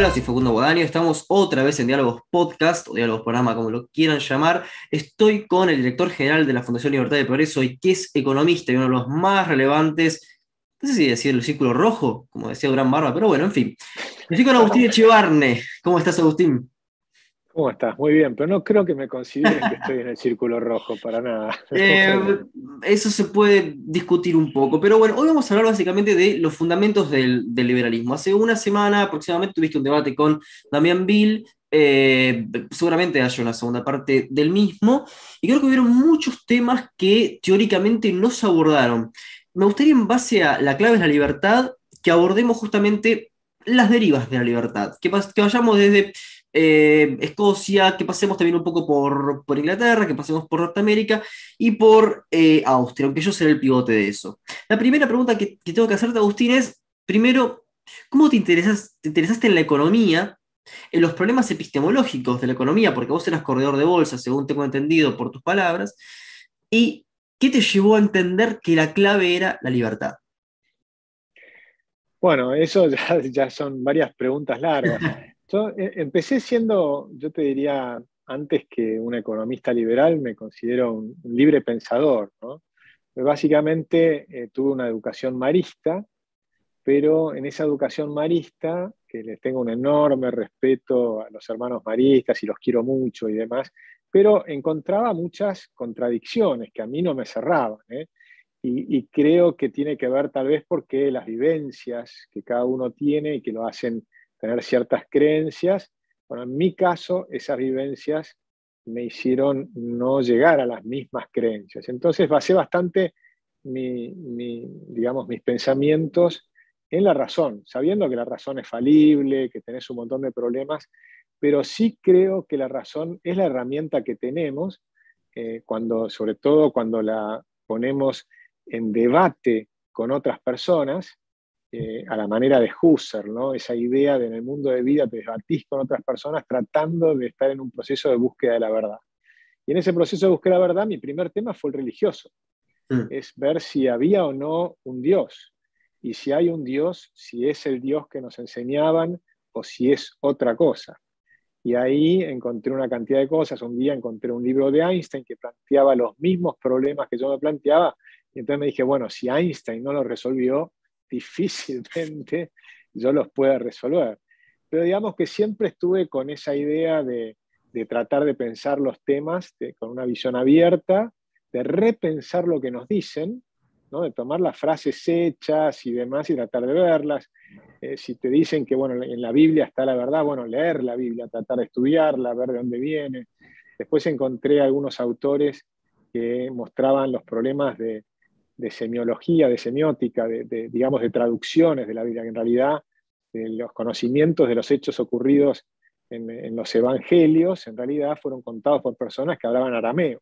Hola, soy Facundo Guadaño. Estamos otra vez en Diálogos Podcast o Diálogos Programa, como lo quieran llamar. Estoy con el director general de la Fundación Libertad y Progreso y que es economista y uno de los más relevantes, no sé si decir el círculo rojo, como decía Durán Barba, pero bueno, en fin. Estoy con Agustín Echevarne. ¿Cómo estás, Agustín? ¿Cómo estás? Muy bien, pero no creo que me consideren que estoy en el círculo rojo, para nada. Eh, eso se puede discutir un poco, pero bueno, hoy vamos a hablar básicamente de los fundamentos del, liberalismo. Hace una semana aproximadamente tuviste un debate con Damián Bill, eh, seguramente haya una segunda parte del mismo, y creo que hubieron muchos temas que teóricamente no se abordaron. Me gustaría, en base a la clave de la libertad, que abordemos justamente las derivas de la libertad, que vayamos desde eh, Escocia, que pasemos también un poco por, por, Inglaterra, que pasemos por Norteamérica y por eh, Austria, aunque yo seré el pivote de eso. La primera pregunta que, tengo que hacerte, Agustín, es, primero, ¿cómo te, interesas, te interesaste en la economía, en los problemas epistemológicos de la economía, porque vos eras corredor de bolsa, según tengo entendido por tus palabras, y qué te llevó a entender que la clave era la libertad? Bueno, eso ya, ya son varias preguntas largas. Yo eh, empecé siendo, yo te diría, antes que un economista liberal, me considero un, libre pensador. Básicamente eh, tuve una educación marista, pero en esa educación marista, que les tengo un enorme respeto a los hermanos maristas y los quiero mucho y demás, pero encontraba muchas contradicciones que a mí no me cerraban. ¿eh? Y, y, creo que tiene que ver tal vez porque las vivencias que cada uno tiene y que lo hacen tener ciertas creencias. Bueno, en mi caso, esas vivencias me hicieron no llegar a las mismas creencias. Entonces basé bastante digamos, mis pensamientos en la razón, sabiendo que la razón es falible, que tenés un montón de problemas, pero sí creo que la razón es la herramienta que tenemos, eh, cuando, sobre todo cuando la ponemos en debate con otras personas, eh, a la manera de Husserl, ¿no? esa idea de en el mundo de vida te debatís con otras personas tratando de estar en un proceso de búsqueda de la verdad. Y en ese proceso de búsqueda de la verdad, mi primer tema fue el religioso, mm. es ver si había o no un Dios, y si hay un Dios, si es el Dios que nos enseñaban o si es otra cosa. Y ahí encontré una cantidad de cosas. Un día encontré un libro de Einstein que planteaba los mismos problemas que yo me planteaba. Y entonces me dije, bueno, si Einstein no lo resolvió, difícilmente yo los pueda resolver. Pero digamos que siempre estuve con esa idea de, tratar de pensar los temas con una visión abierta, de repensar lo que nos dicen, de tomar las frases hechas y demás y tratar de verlas. Eh, si te dicen que bueno, en la Biblia está la verdad, bueno, leer la Biblia, tratar de estudiarla, ver de dónde viene. Después encontré algunos autores que mostraban los problemas de, de semiología, de semiótica, de, digamos, de traducciones de la Biblia, que en realidad eh, los conocimientos de los hechos ocurridos en, los evangelios, en realidad fueron contados por personas que hablaban arameo,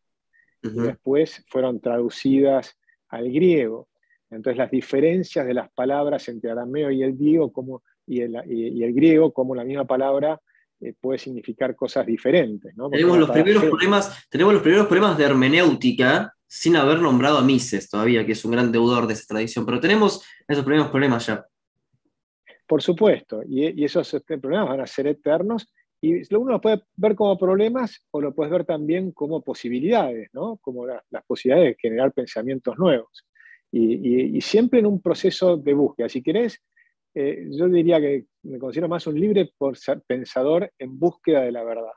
y después fueron traducidas al griego. Entonces las diferencias de las palabras entre arameo y el griego, como, y, el, griego, como la misma palabra eh, puede significar cosas diferentes. Tenemos, los primeros problemas, tenemos los primeros problemas de hermenéutica sin haber nombrado a Mises todavía, que es un gran deudor de esa tradición, pero tenemos esos primeros problemas ya. Por supuesto, y, esos este, problemas van a ser eternos, y uno lo puede ver como problemas o lo puedes ver también como posibilidades, ¿no? como las posibilidades de generar pensamientos nuevos. Y, siempre en un proceso de búsqueda. Si querés, eh, yo diría que me considero más un libre pensador en búsqueda de la verdad.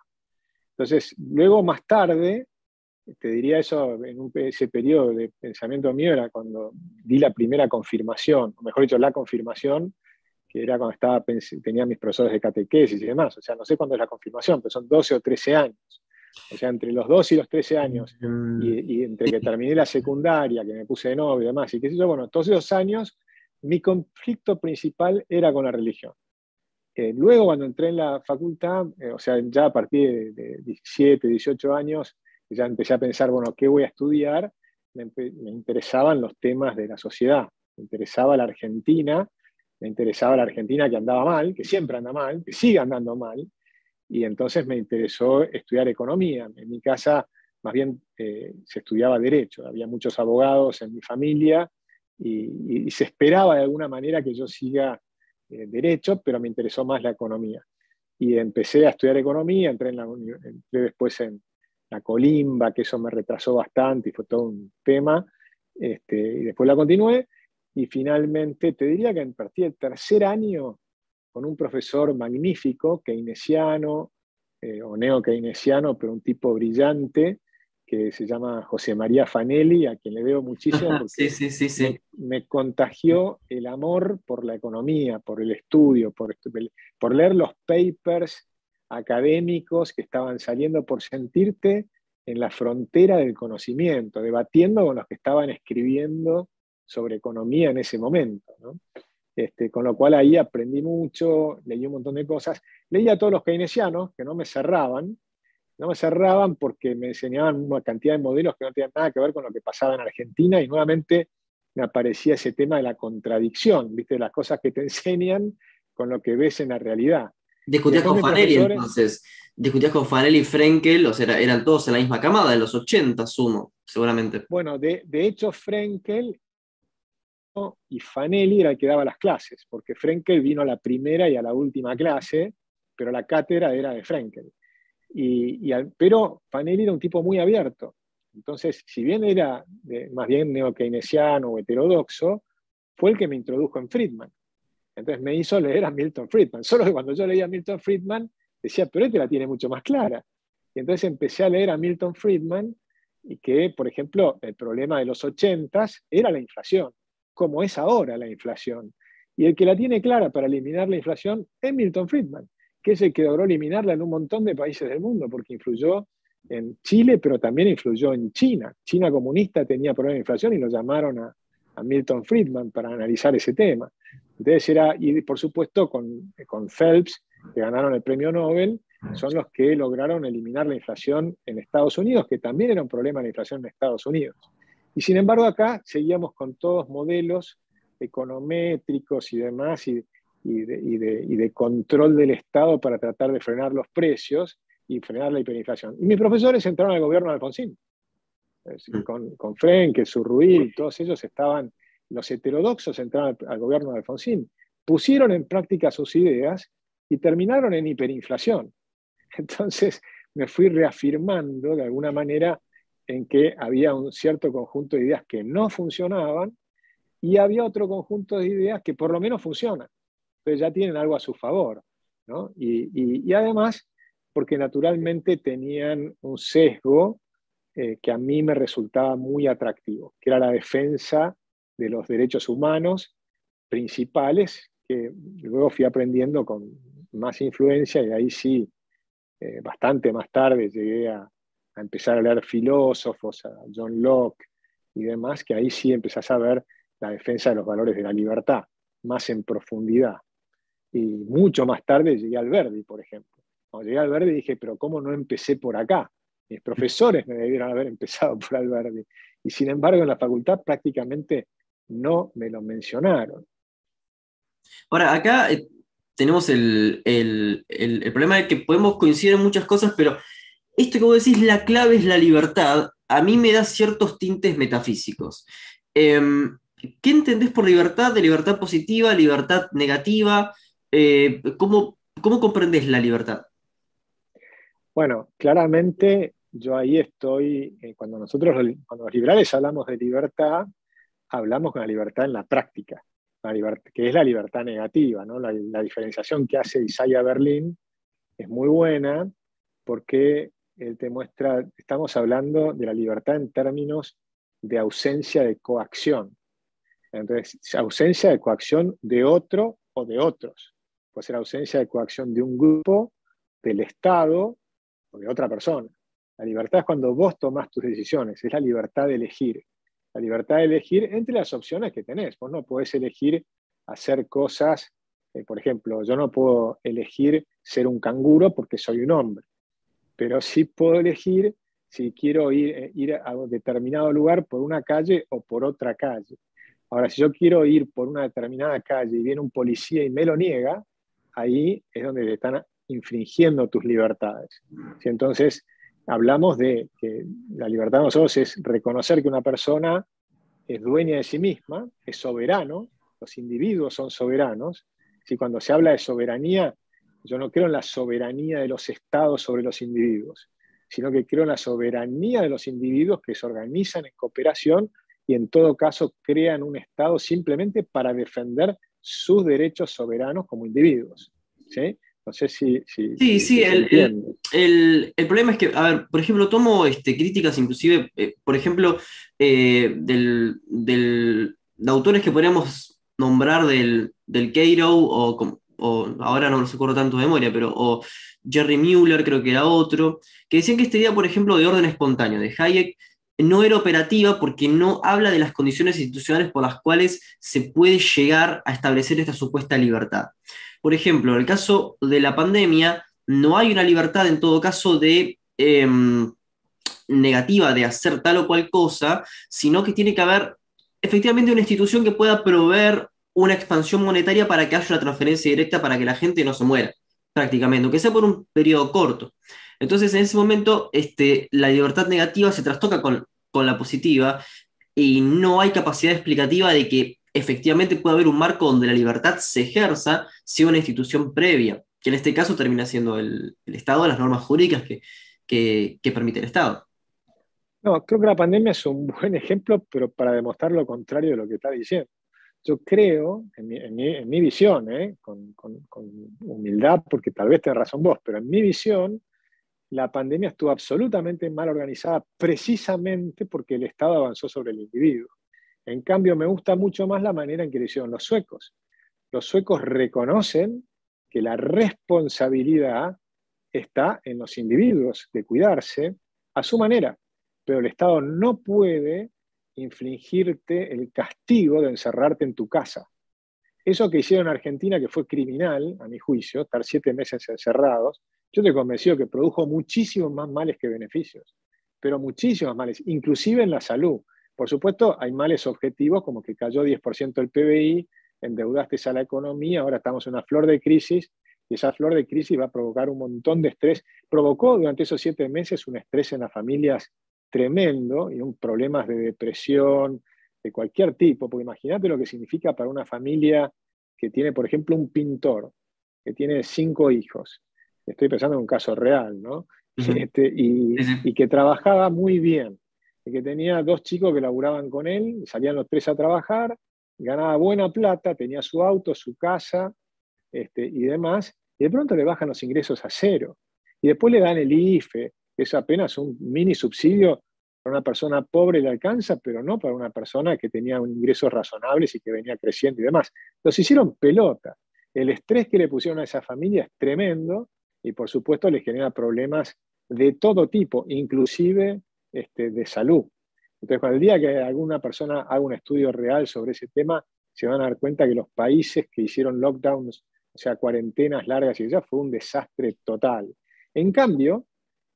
Entonces, luego más tarde, te diría eso en ese periodo de pensamiento mío, era cuando di la primera confirmación, o mejor dicho, la confirmación, que era cuando estaba, tenía mis profesores de catequesis y demás. O sea, no sé cuándo es la confirmación, pero son 12 o 13 años. O sea, entre los 12 y los 13 años, mm. y, entre que terminé la secundaria, que me puse de novio y demás, y qué sé yo, bueno, todos esos años, mi conflicto principal era con la religión. Eh, luego, cuando entré en la facultad, eh, o sea, ya a partir de, de 17, 18 años, ya empecé a pensar, bueno, ¿qué voy a estudiar? Me, interesaban los temas de la sociedad, me interesaba la Argentina, me interesaba la Argentina que andaba mal, que siempre anda mal, que sigue andando mal, y entonces me interesó estudiar economía. En mi casa, más bien, eh, se estudiaba derecho, había muchos abogados en mi familia y, se esperaba de alguna manera que yo siga eh, derecho, pero me interesó más la economía. y empecé a estudiar economía, entré, en la, entré después en la colimba, que eso me retrasó bastante y fue todo un tema, este, y después la continué, y finalmente te diría que en partir del tercer año con un profesor magnífico, keynesiano, eh, o neo-keynesiano, pero un tipo brillante, que se llama José María Fanelli, a quien le debo muchísimo, porque sí, sí, sí, me, contagió el amor por la economía, por el estudio, por, por leer los papers académicos que estaban saliendo, por sentirte en la frontera del conocimiento, debatiendo con los que estaban escribiendo sobre economía en ese momento. Este, con lo cual ahí aprendí mucho, leí un montón de cosas. Leí a todos los keynesianos que no me cerraban, no me cerraban porque me enseñaban una cantidad de modelos que no tenían nada que ver con lo que pasaba en Argentina y nuevamente me aparecía ese tema de la contradicción, ¿viste? las cosas que te enseñan con lo que ves en la realidad. Discutías con Fanelli entonces, discutías con Fanelli y Frenkel, o sea, eran todos en la misma camada, de los 80, sumo, seguramente. Bueno, de, de hecho, Frenkel y Fanelli era el que daba las clases, porque Frenkel vino a la primera y a la última clase, pero la cátedra era de Frenkel. Y, pero Fanelli era un tipo muy abierto. Entonces, si bien era más bien neo-keynesiano o heterodoxo, fue el que me introdujo en Friedman. Entonces me hizo leer a Milton Friedman. Solo que cuando yo leía a Milton Friedman, decía, pero este la tiene mucho más clara. Y entonces empecé a leer a Milton Friedman y que, por ejemplo, el problema de los ochentas era la inflación como es ahora la inflación. Y el que la tiene clara para eliminar la inflación es Milton Friedman, que es el que logró eliminarla en un montón de países del mundo, porque influyó en Chile, pero también influyó en China. China comunista tenía problemas de inflación y lo llamaron a, Milton Friedman para analizar ese tema. Entonces era, y por supuesto con, con Phelps, que ganaron el premio Nobel, son los que lograron eliminar la inflación en Estados Unidos, que también era un problema la inflación en Estados Unidos. Y sin embargo acá seguíamos con todos modelos econométricos y demás y, de, control del Estado para tratar de frenar los precios y frenar la hiperinflación. Y mis profesores entraron al gobierno de Alfonsín, mm. con, con Surruí, todos ellos estaban, los heterodoxos entraron al, al gobierno de Alfonsín, pusieron en práctica sus ideas y terminaron en hiperinflación. Entonces me fui reafirmando de alguna manera en que había un cierto conjunto de ideas que no funcionaban y había otro conjunto de ideas que por lo menos funcionan. Entonces ya tienen algo a su favor. Y, además, porque naturalmente tenían un sesgo eh, que a mí me resultaba muy atractivo, que era la defensa de los derechos humanos principales, que luego fui aprendiendo con más influencia y ahí sí, eh, bastante más tarde llegué a, empezar a leer filósofos, a John Locke y demás, que ahí sí empezás a ver la defensa de los valores de la libertad, más en profundidad. Y mucho más tarde llegué al Verdi, por ejemplo. Cuando llegué al Verdi dije, pero ¿cómo no empecé por acá? Mis profesores me debieron haber empezado por Alberdi. Y sin embargo, en la facultad prácticamente no me lo mencionaron. Ahora, acá eh, tenemos el, el, problema de que podemos coincidir en muchas cosas, pero esto que vos decís, la clave es la libertad, a mí me da ciertos tintes metafísicos. Em, ¿Qué entendés por libertad? ¿De libertad positiva, libertad negativa? Eh, ¿cómo, ¿Cómo comprendes la libertad? Bueno, claramente yo ahí estoy, eh, cuando nosotros, cuando los liberales hablamos de libertad, hablamos con la libertad en la práctica, que es la libertad negativa. ¿no? La, la, diferenciación que hace Isaiah Berlin es muy buena porque él te muestra, estamos hablando de la libertad en términos de ausencia de coacción. Entonces, ausencia de coacción de otro o de otros. Puede ser ausencia de coacción de un grupo, del Estado o de otra persona. La libertad es cuando vos tomás tus decisiones, es la libertad de elegir. La libertad de elegir entre las opciones que tenés. Vos no podés elegir hacer cosas, eh, por ejemplo, yo no puedo elegir ser un canguro porque soy un hombre pero sí puedo elegir si quiero ir, eh, ir a un determinado lugar por una calle o por otra calle. Ahora, si yo quiero ir por una determinada calle y viene un policía y me lo niega, ahí es donde te están infringiendo tus libertades. Entonces, hablamos de que la libertad de nosotros es reconocer que una persona es dueña de sí misma, es soberano, los individuos son soberanos. Si cuando se habla de soberanía Yo no creo en la soberanía de los estados sobre los individuos, sino que creo en la soberanía de los individuos que se organizan en cooperación y en todo caso crean un estado simplemente para defender sus derechos soberanos como individuos. ¿sí? No sé si... sí, sí, el, problema es que, a ver, por ejemplo, tomo este, críticas inclusive, eh, por ejemplo, eh, del, de autores que podríamos nombrar del, del Cairo o, o ahora no se acuerdo tanto de memoria, pero o Jerry Mueller creo que era otro, que decían que esta idea, por ejemplo, de orden espontáneo de Hayek no era operativa porque no habla de las condiciones institucionales por las cuales se puede llegar a establecer esta supuesta libertad. Por ejemplo, en el caso de la pandemia, no hay una libertad en todo caso de em, negativa de hacer tal o cual cosa, sino que tiene que haber efectivamente una institución que pueda proveer una expansión monetaria para que haya una transferencia directa para que la gente no se muera, prácticamente, aunque sea por un periodo corto. Entonces, en ese momento, este, la libertad negativa se trastoca con, la positiva y no hay capacidad explicativa de que efectivamente pueda haber un marco donde la libertad se ejerza sea una institución previa, que en este caso termina siendo el, Estado, las normas jurídicas que, permite el Estado. No, creo que la pandemia es un buen ejemplo, pero para demostrar lo contrario de lo que está diciendo. Yo creo, en mi, visión, ¿eh? con, con, humildad, porque tal vez tengas razón vos, pero en mi visión, la pandemia estuvo absolutamente mal organizada precisamente porque el Estado avanzó sobre el individuo. En cambio, me gusta mucho más la manera en que lo hicieron los suecos. Los suecos reconocen que la responsabilidad está en los individuos de cuidarse a su manera, pero el Estado no puede infligirte el castigo de encerrarte en tu casa. Eso que hicieron en Argentina, que fue criminal, a mi juicio, estar siete meses encerrados, yo te convencí que produjo muchísimos más males que beneficios, pero muchísimos males, inclusive en la salud. Por supuesto, hay males objetivos como que cayó 10% el PBI, endeudaste a la economía, ahora estamos en una flor de crisis y esa flor de crisis va a provocar un montón de estrés. Provocó durante esos siete meses un estrés en las familias tremendo y un problemas de depresión, de cualquier tipo, porque imagínate lo que significa para una familia que tiene, por ejemplo, un pintor, que tiene cinco hijos, estoy pensando en un caso real, ¿no? Este, y, que trabajaba muy bien, que tenía dos chicos que laburaban con él, salían los tres a trabajar, ganaba buena plata, tenía su auto, su casa este, y demás, y de pronto le bajan los ingresos a cero. Y después le dan el IFE, que es apenas un mini subsidio para una persona pobre le alcanza, pero no para una persona que tenía ingresos razonables y que venía creciendo y demás. Los hicieron pelota. El estrés que le pusieron a esa familia es tremendo y por supuesto les genera problemas de todo tipo, inclusive este, de salud. Entonces, cuando el día que alguna persona haga un estudio real sobre ese tema, se van a dar cuenta que los países que hicieron lockdowns, o sea, cuarentenas largas y ya, fue un desastre total. En cambio,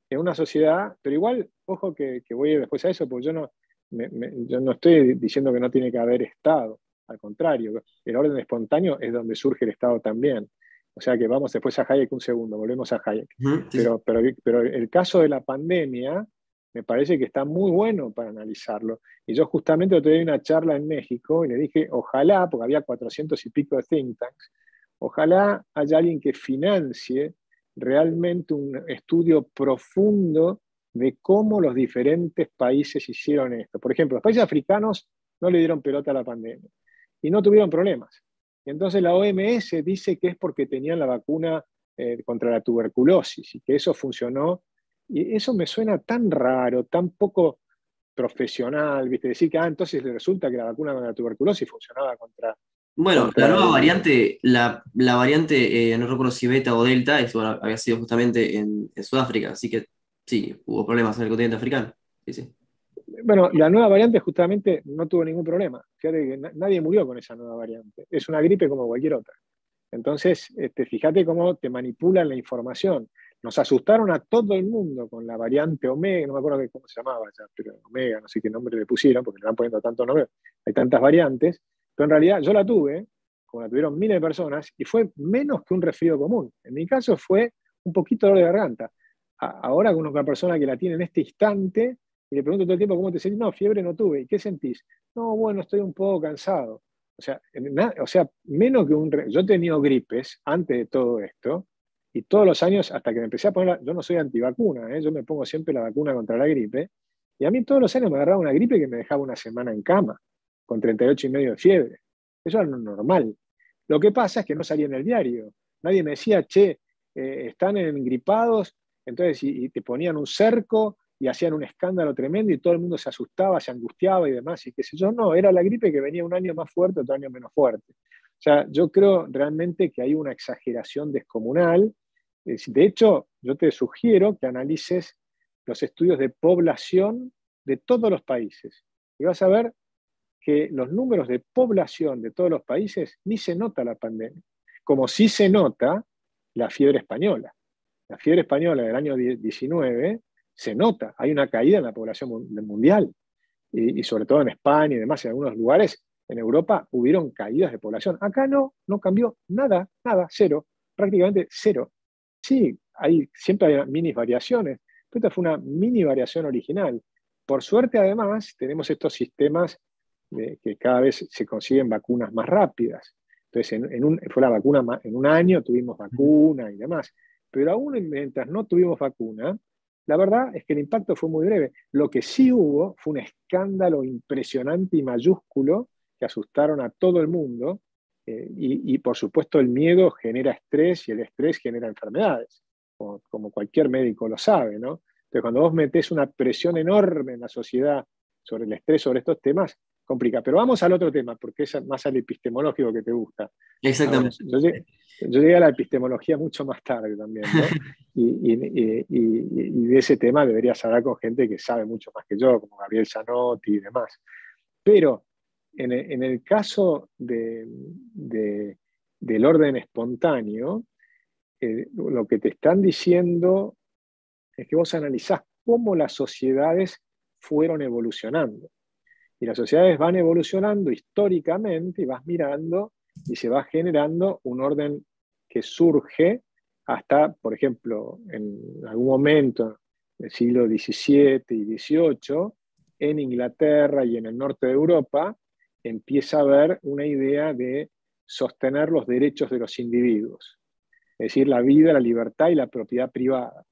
en una sociedad, pero igual, ojo que, voy después a eso, porque yo no, yo no estoy diciendo que no tiene que haber Estado, al contrario, el orden espontáneo es donde surge el Estado también. O sea que vamos después a Hayek un segundo, volvemos a Hayek. pero, pero, pero el caso de la pandemia me parece que está muy bueno para analizarlo. Y yo justamente te di una charla en México y le dije, ojalá, porque había 400 y pico de think tanks, ojalá haya alguien que financie realmente un estudio profundo de cómo los diferentes países hicieron esto. Por ejemplo, los países africanos no le dieron pelota a la pandemia y no tuvieron problemas. Y entonces la OMS dice que es porque tenían la vacuna eh, contra la tuberculosis y que eso funcionó. Y eso me suena tan raro, tan poco profesional, ¿viste? Decir que, ah, entonces resulta que la vacuna contra la tuberculosis funcionaba contra... Bueno, la nueva variante, la, variante, eh, no recuerdo si beta o delta, eso había sido justamente en, en Sudáfrica, así que sí, hubo problemas en el continente africano. Sí, sí. Bueno, la nueva variante justamente no tuvo ningún problema. Fíjate que nadie murió con esa nueva variante. Es una gripe como cualquier otra. Entonces, este, fíjate cómo te manipulan la información. Nos asustaron a todo el mundo con la variante Omega, no me acuerdo cómo se llamaba ya, pero Omega, no sé qué nombre le pusieron, porque le van poniendo tanto nombre, hay tantas variantes, pero en realidad yo la tuve, como la tuvieron miles de personas, y fue menos que un resfrío común. En mi caso fue un poquito de garganta. ahora con una persona que la tiene en este instante, y le pregunto todo el tiempo cómo te sentís, no, fiebre no tuve, ¿y qué sentís? No, bueno, estoy un poco cansado. O sea, o sea menos que un... Yo he tenido gripes antes de todo esto, y todos los años, hasta que me empecé a poner, yo no soy antivacuna, ¿eh? yo me pongo siempre la vacuna contra la gripe, y a mí todos los años me agarraba una gripe que me dejaba una semana en cama, con 38 y medio de fiebre. Eso era normal. Lo que pasa es que no salía en el diario. Nadie me decía, che, eh, están engripados, entonces y, te ponían un cerco y hacían un escándalo tremendo y todo el mundo se asustaba, se angustiaba y demás, y qué sé yo. No, era la gripe que venía un año más fuerte, otro año menos fuerte. O sea, yo creo realmente que hay una exageración descomunal. De hecho, yo te sugiero que analices los estudios de población de todos los países. Y vas a ver que los números de población de todos los países ni se nota la pandemia, como sí se nota la fiebre española. La fiebre española del año 19 se nota, hay una caída en la población mundial, y, y sobre todo en España y demás, en algunos lugares en Europa hubieron caídas de población. Acá no, no cambió nada, nada, cero, prácticamente cero. Sí, hay, siempre hay mini variaciones, pero esta fue una mini variación original. Por suerte, además, tenemos estos sistemas de, que cada vez se consiguen vacunas más rápidas. Entonces, en, un, fue la vacuna, en un año tuvimos vacuna y demás. Pero aún mientras no tuvimos vacuna, la verdad es que el impacto fue muy breve. Lo que sí hubo fue un escándalo impresionante y mayúsculo que asustaron a todo el mundo. Eh, y, por supuesto el miedo genera estrés y el estrés genera enfermedades, como, como cualquier médico lo sabe, ¿no? Entonces cuando vos metés una presión enorme en la sociedad sobre el estrés, sobre estos temas, complica. Pero vamos al otro tema, porque es más al epistemológico que te gusta. Exactamente. yo, llegué, a la epistemología mucho más tarde también, ¿no? y, de ese tema deberías hablar con gente que sabe mucho más que yo, como Gabriel Zanotti y demás. Pero en el, caso del orden espontáneo, eh, lo que te están diciendo es que vos analizás cómo las sociedades fueron evolucionando. Y las sociedades van evolucionando históricamente y vas mirando y se va generando un orden que surge hasta, por ejemplo, en algún momento del siglo XVII y XVIII, en Inglaterra y en el norte de Europa, empieza a haber una idea de sostener los derechos de los individuos, es decir, la vida, la libertad y la propiedad privada.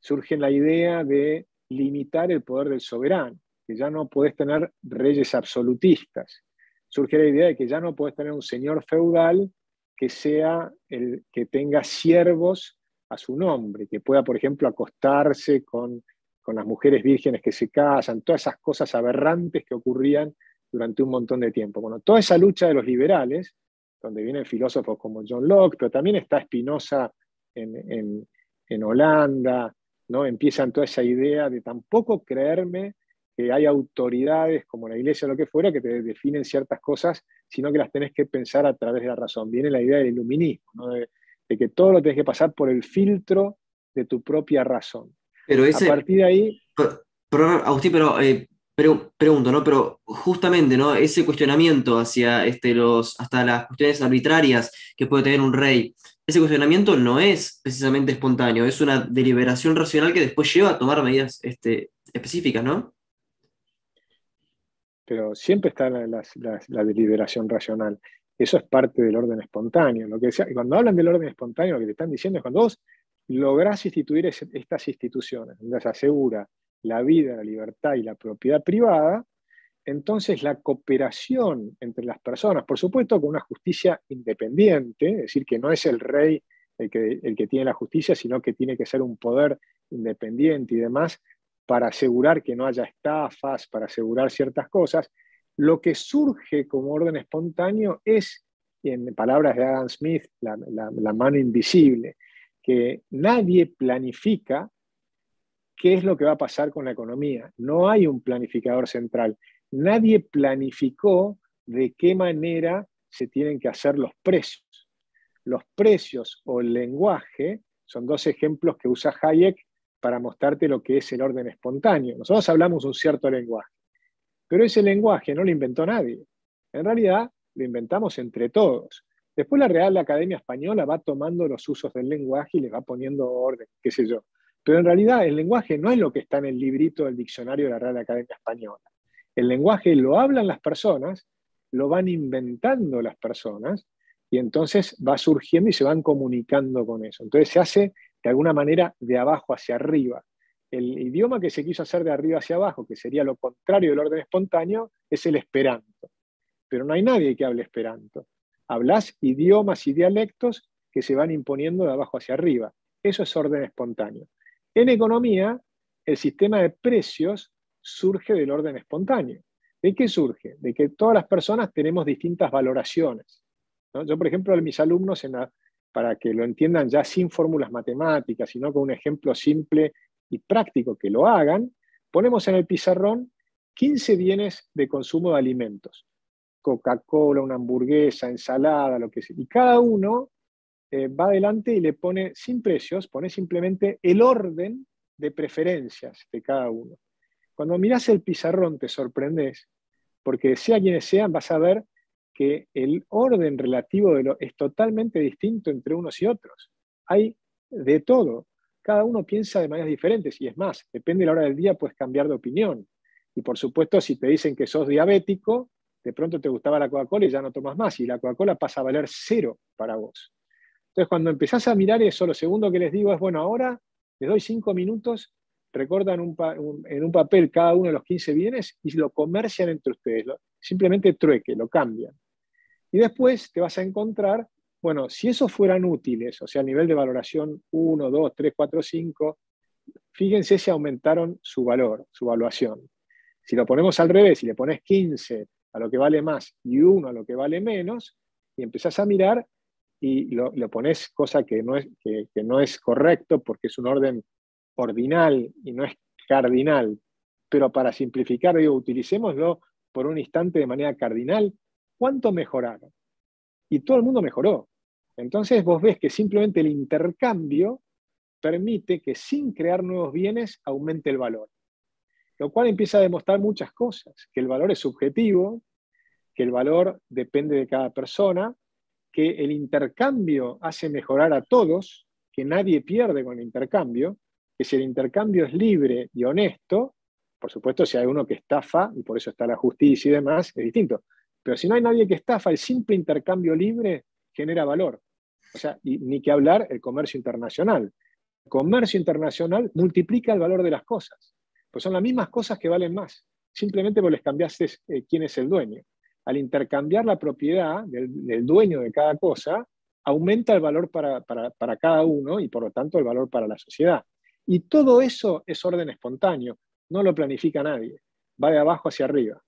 Surge la idea de limitar el poder del soberano, que ya no puedes tener reyes absolutistas. Surge la idea de que ya no puedes tener un señor feudal que sea el que tenga siervos a su nombre, que pueda, por ejemplo, acostarse con, con las mujeres vírgenes que se casan, todas esas cosas aberrantes que ocurrían durante un montón de tiempo. Bueno, toda esa lucha de los liberales, donde vienen filósofos como John Locke, pero también está Spinoza en, en, Holanda, ¿no? empiezan toda esa idea de tampoco creerme que hay autoridades como la iglesia o lo que fuera que te definen ciertas cosas, sino que las tenés que pensar a través de la razón. Viene la idea del iluminismo, de, que todo lo tenés que pasar por el filtro de tu propia razón. Pero ese, a partir de ahí... Pero, Agustín, pero eh, pero pregunto, ¿no? Pero justamente, ¿no? Ese cuestionamiento hacia este, los, hasta las cuestiones arbitrarias que puede tener un rey, ese cuestionamiento no es precisamente espontáneo, es una deliberación racional que después lleva a tomar medidas este, específicas, ¿no? Pero siempre está la, deliberación racional. Eso es parte del orden espontáneo. Lo que cuando hablan del orden espontáneo, lo que te están diciendo es cuando vos lográs instituir estas instituciones, se asegura la vida, la libertad y la propiedad privada, entonces la cooperación entre las personas, por supuesto con una justicia independiente, es decir, que no es el rey el que, el que tiene la justicia, sino que tiene que ser un poder independiente y demás, para asegurar que no haya estafas, para asegurar ciertas cosas, lo que surge como orden espontáneo es, en palabras de Adam Smith, la, la mano invisible, que nadie planifica qué es lo que va a pasar con la economía. No hay un planificador central. Nadie planificó de qué manera se tienen que hacer los precios. Los precios o el lenguaje son dos ejemplos que usa Hayek para mostrarte lo que es el orden espontáneo. Nosotros hablamos un cierto lenguaje, pero ese lenguaje no lo inventó nadie. En realidad lo inventamos entre todos. Después la Real Academia Española va tomando los usos del lenguaje y le va poniendo orden, qué sé yo. Pero en realidad el lenguaje no es lo que está en el librito del diccionario de la Real Academia Española. El lenguaje lo hablan las personas, lo van inventando las personas, y entonces va surgiendo y se van comunicando con eso. Entonces se hace de alguna manera de abajo hacia arriba. El idioma que se quiso hacer de arriba hacia abajo, que sería lo contrario del orden espontáneo, es el esperanto. Pero no hay nadie que hable esperanto. Hablas idiomas y dialectos que se van imponiendo de abajo hacia arriba. Eso es orden espontáneo. En economía, el sistema de precios surge del orden espontáneo. ¿De qué surge? De que todas las personas tenemos distintas valoraciones. Yo, por ejemplo, a mis alumnos, para que lo entiendan ya sin fórmulas matemáticas, sino con un ejemplo simple y práctico que lo hagan, ponemos en el pizarrón 15 bienes de consumo de alimentos. Coca-Cola, una hamburguesa, ensalada, lo que sea. Y cada uno eh, va adelante y le pone sin precios, pone simplemente el orden de preferencias de cada uno. Cuando miras el pizarrón te sorprendes, porque sea quienes sean, vas a ver que el orden relativo de lo, es totalmente distinto entre unos y otros. Hay de todo. Cada uno piensa de maneras diferentes y es más, depende de la hora del día, puedes cambiar de opinión. Y por supuesto, si te dicen que sos diabético, de pronto te gustaba la Coca-Cola y ya no tomas más, y la Coca-Cola pasa a valer cero para vos. Entonces, cuando empezás a mirar eso, lo segundo que les digo es, bueno, ahora les doy cinco minutos recortan en un papel cada uno de los 15 bienes y lo comercian entre ustedes. simplemente trueque, lo cambian. Y después te vas a encontrar, bueno, si esos fueran útiles, o sea, a nivel de valoración 1, 2, 3, 4, 5, fíjense si aumentaron su valor, su valuación. Si lo ponemos al revés y le pones 15 a lo que vale más y 1 a lo que vale menos, y empezás a mirar y lo, pones cosa que no, es, que no es correcto porque es un orden ordinal y no es cardinal, pero para simplificar, digo, utilicémoslo por un instante de manera cardinal, ¿cuánto mejoraron? Y todo el mundo mejoró. Entonces vos ves que simplemente el intercambio permite que sin crear nuevos bienes aumente el valor. Lo cual empieza a demostrar muchas cosas, que el valor es subjetivo, que el valor depende de cada persona, que el intercambio hace mejorar a todos, que nadie pierde con el intercambio, que si el intercambio es libre y honesto, por supuesto si hay uno que estafa, y por eso está la justicia y demás, es distinto. Pero si no hay nadie que estafa, el simple intercambio libre genera valor. O sea, ni que hablar el comercio internacional. El comercio internacional multiplica el valor de las cosas. Pues son las mismas cosas que valen más. Simplemente porque les cambiaste eh, quién es el dueño. Al intercambiar la propiedad del, dueño de cada cosa, aumenta el valor para, para cada uno y por lo tanto el valor para la sociedad. Y todo eso es orden espontáneo, no lo planifica nadie, va de abajo hacia arriba.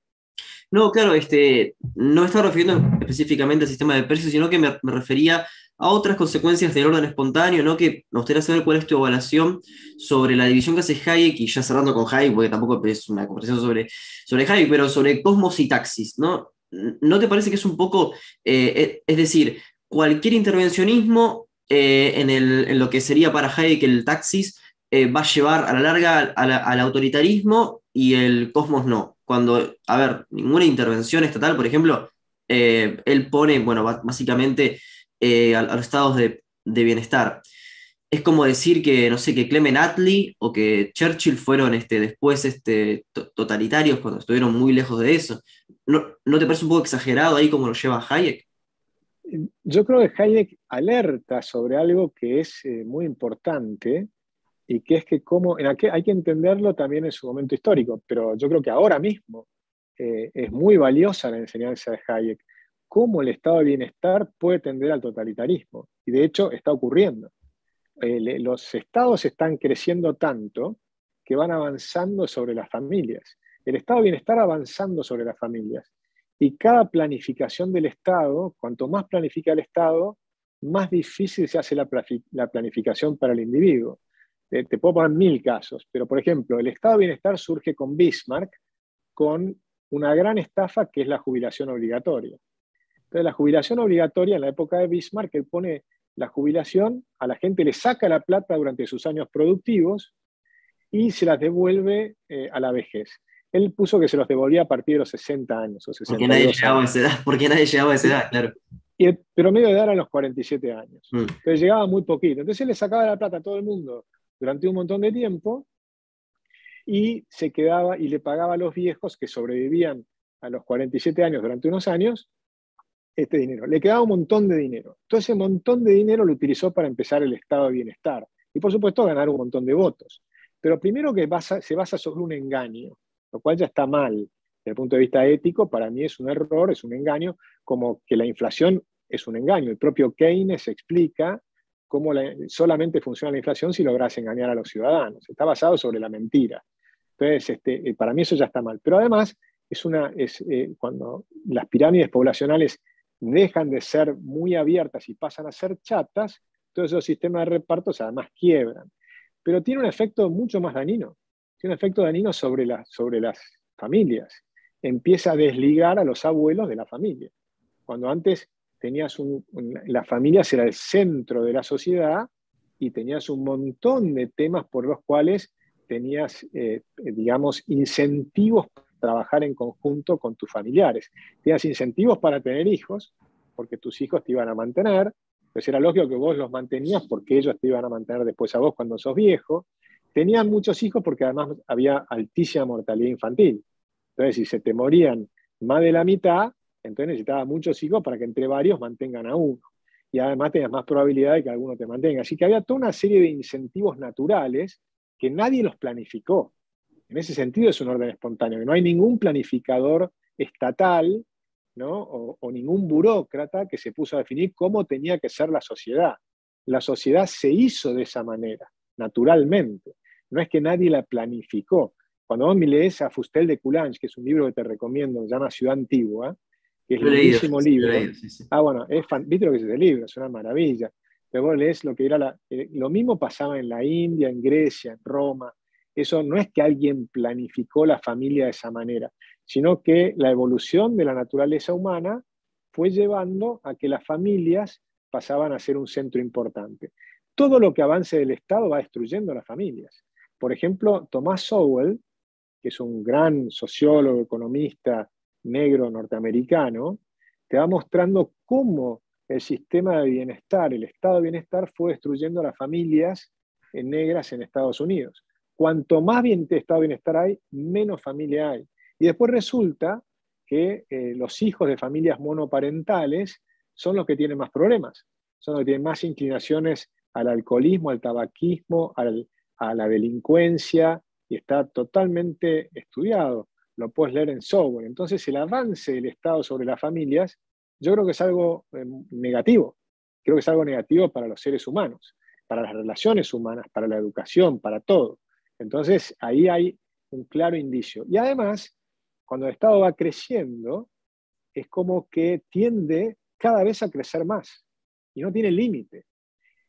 No, claro, este, no estaba refiriendo específicamente al sistema de precios, sino que me, refería a otras consecuencias del orden espontáneo, ¿no? Que me gustaría saber cuál es tu evaluación sobre la división que hace Hayek, y ya cerrando con Hayek, porque tampoco es una conversación sobre, sobre Hayek, pero sobre cosmos y taxis, ¿no? ¿No te parece que es un poco, eh, eh, es decir, cualquier intervencionismo eh, en, en, lo que sería para Hayek el taxis eh, va a llevar a la larga al, autoritarismo y el cosmos no. Cuando, a ver, ninguna intervención estatal, por ejemplo, él pone, bueno, básicamente eh, a, los estados de, bienestar. Es como decir que, no sé, que Clement Attlee o que Churchill fueron este, después este, totalitarios cuando estuvieron muy lejos de eso. ¿No, ¿No te parece un poco exagerado ahí como lo lleva Hayek? Yo creo que Hayek alerta sobre algo que es muy importante, y que es que cómo, en aquel, hay que entenderlo también en su momento histórico, pero yo creo que ahora mismo eh, es muy valiosa la enseñanza de Hayek, cómo el estado de bienestar puede tender al totalitarismo, y de hecho está ocurriendo. Eh, los estados están creciendo tanto que van avanzando sobre las familias. El estado de bienestar avanzando sobre las familias. Y cada planificación del Estado, cuanto más planifica el Estado, más difícil se hace la planificación para el individuo te, puedo poner mil casos, pero por ejemplo, el estado de bienestar surge con Bismarck, con una gran estafa que es la jubilación obligatoria. Entonces, la jubilación obligatoria en la época de Bismarck, él pone la jubilación, a la gente le saca la plata durante sus años productivos y se las devuelve eh, a la vejez. Él puso que se los devolvía a partir de los 60 años. O porque, nadie llegaba a esa edad, porque nadie llegaba a esa edad, claro. Y el promedio de edad era los 47 años. Mm. Entonces llegaba muy poquito. Entonces él le sacaba la plata a todo el mundo durante un montón de tiempo y se quedaba y le pagaba a los viejos que sobrevivían a los 47 años durante unos años este dinero. Le quedaba un montón de dinero. Todo ese montón de dinero lo utilizó para empezar el estado de bienestar. Y por supuesto ganar un montón de votos. Pero primero que se basa sobre un engaño, lo cual ya está mal. Desde el punto de vista ético, para mí es un error, es un engaño, como que la inflación es un engaño. El propio Keynes explica cómo solamente funciona la inflación si logras engañar a los ciudadanos. Está basado sobre la mentira. Entonces, este, eh, para mí eso ya está mal. Pero además, es una, eh, cuando las pirámides poblacionales dejan de ser muy abiertas y pasan a ser chatas, todos esos sistemas de repartos además quiebran. Pero tiene un efecto mucho más dañino. Tiene un efecto dañino sobre, sobre las familias. Empieza a desligar a los abuelos de la familia. Cuando antes tenías un, las familias era el centro de la sociedad y tenías un montón de temas por los cuales tenías, eh, digamos, incentivos trabajar en conjunto con tus familiares. Tenías incentivos para tener hijos, porque tus hijos te iban a mantener, pues era lógico que vos los mantenías porque ellos te iban a mantener después a vos cuando sos viejo. Tenían muchos hijos porque además había altísima mortalidad infantil. Entonces, si se te morían más de la mitad, entonces necesitaba muchos hijos para que entre varios mantengan a uno. Y además tenías más probabilidad de que alguno te mantenga. Así que había toda una serie de incentivos naturales que nadie los planificó. En ese sentido es un orden espontáneo, no hay ningún planificador estatal o, ningún burócrata que se puso a definir cómo tenía que ser la sociedad. La sociedad se hizo de esa manera, naturalmente. No es que nadie la planificó. Cuando vos me lees a Fustel de Coulanges, que es un libro que te recomiendo, se llama Ciudad Antigua, que es un bellísimo libro. Ah, bueno, es viste lo que es ese libro, es una maravilla. Pero vos lees lo que era la, eh, lo mismo pasaba en la India, en Grecia, en Roma. Eso no es que alguien planificó la familia de esa manera sino que la evolución de la naturaleza humana fue llevando a que las familias pasaban a ser un centro importante. Todo lo que avance del Estado va destruyendo las familias. Por ejemplo, Thomas Sowell, que es un gran sociólogo, economista negro norteamericano, te va mostrando cómo el sistema de bienestar, el estado de bienestar, fue destruyendo a las familias negras en Estados Unidos. Cuanto más bien estado de bienestar hay, menos familia hay. Y después resulta que eh, los hijos de familias monoparentales son los que tienen más problemas, son los que tienen más inclinaciones al alcoholismo, al tabaquismo, a la delincuencia, y está totalmente estudiado. Lo puedes leer en software. Entonces, el avance del Estado sobre las familias, yo creo que es algo eh, negativo. Creo que es algo negativo para los seres humanos, para las relaciones humanas, para la educación, para todo. Entonces, ahí hay un claro indicio. Y además, cuando el Estado va creciendo, es como que tiende cada vez a crecer más y no tiene límite.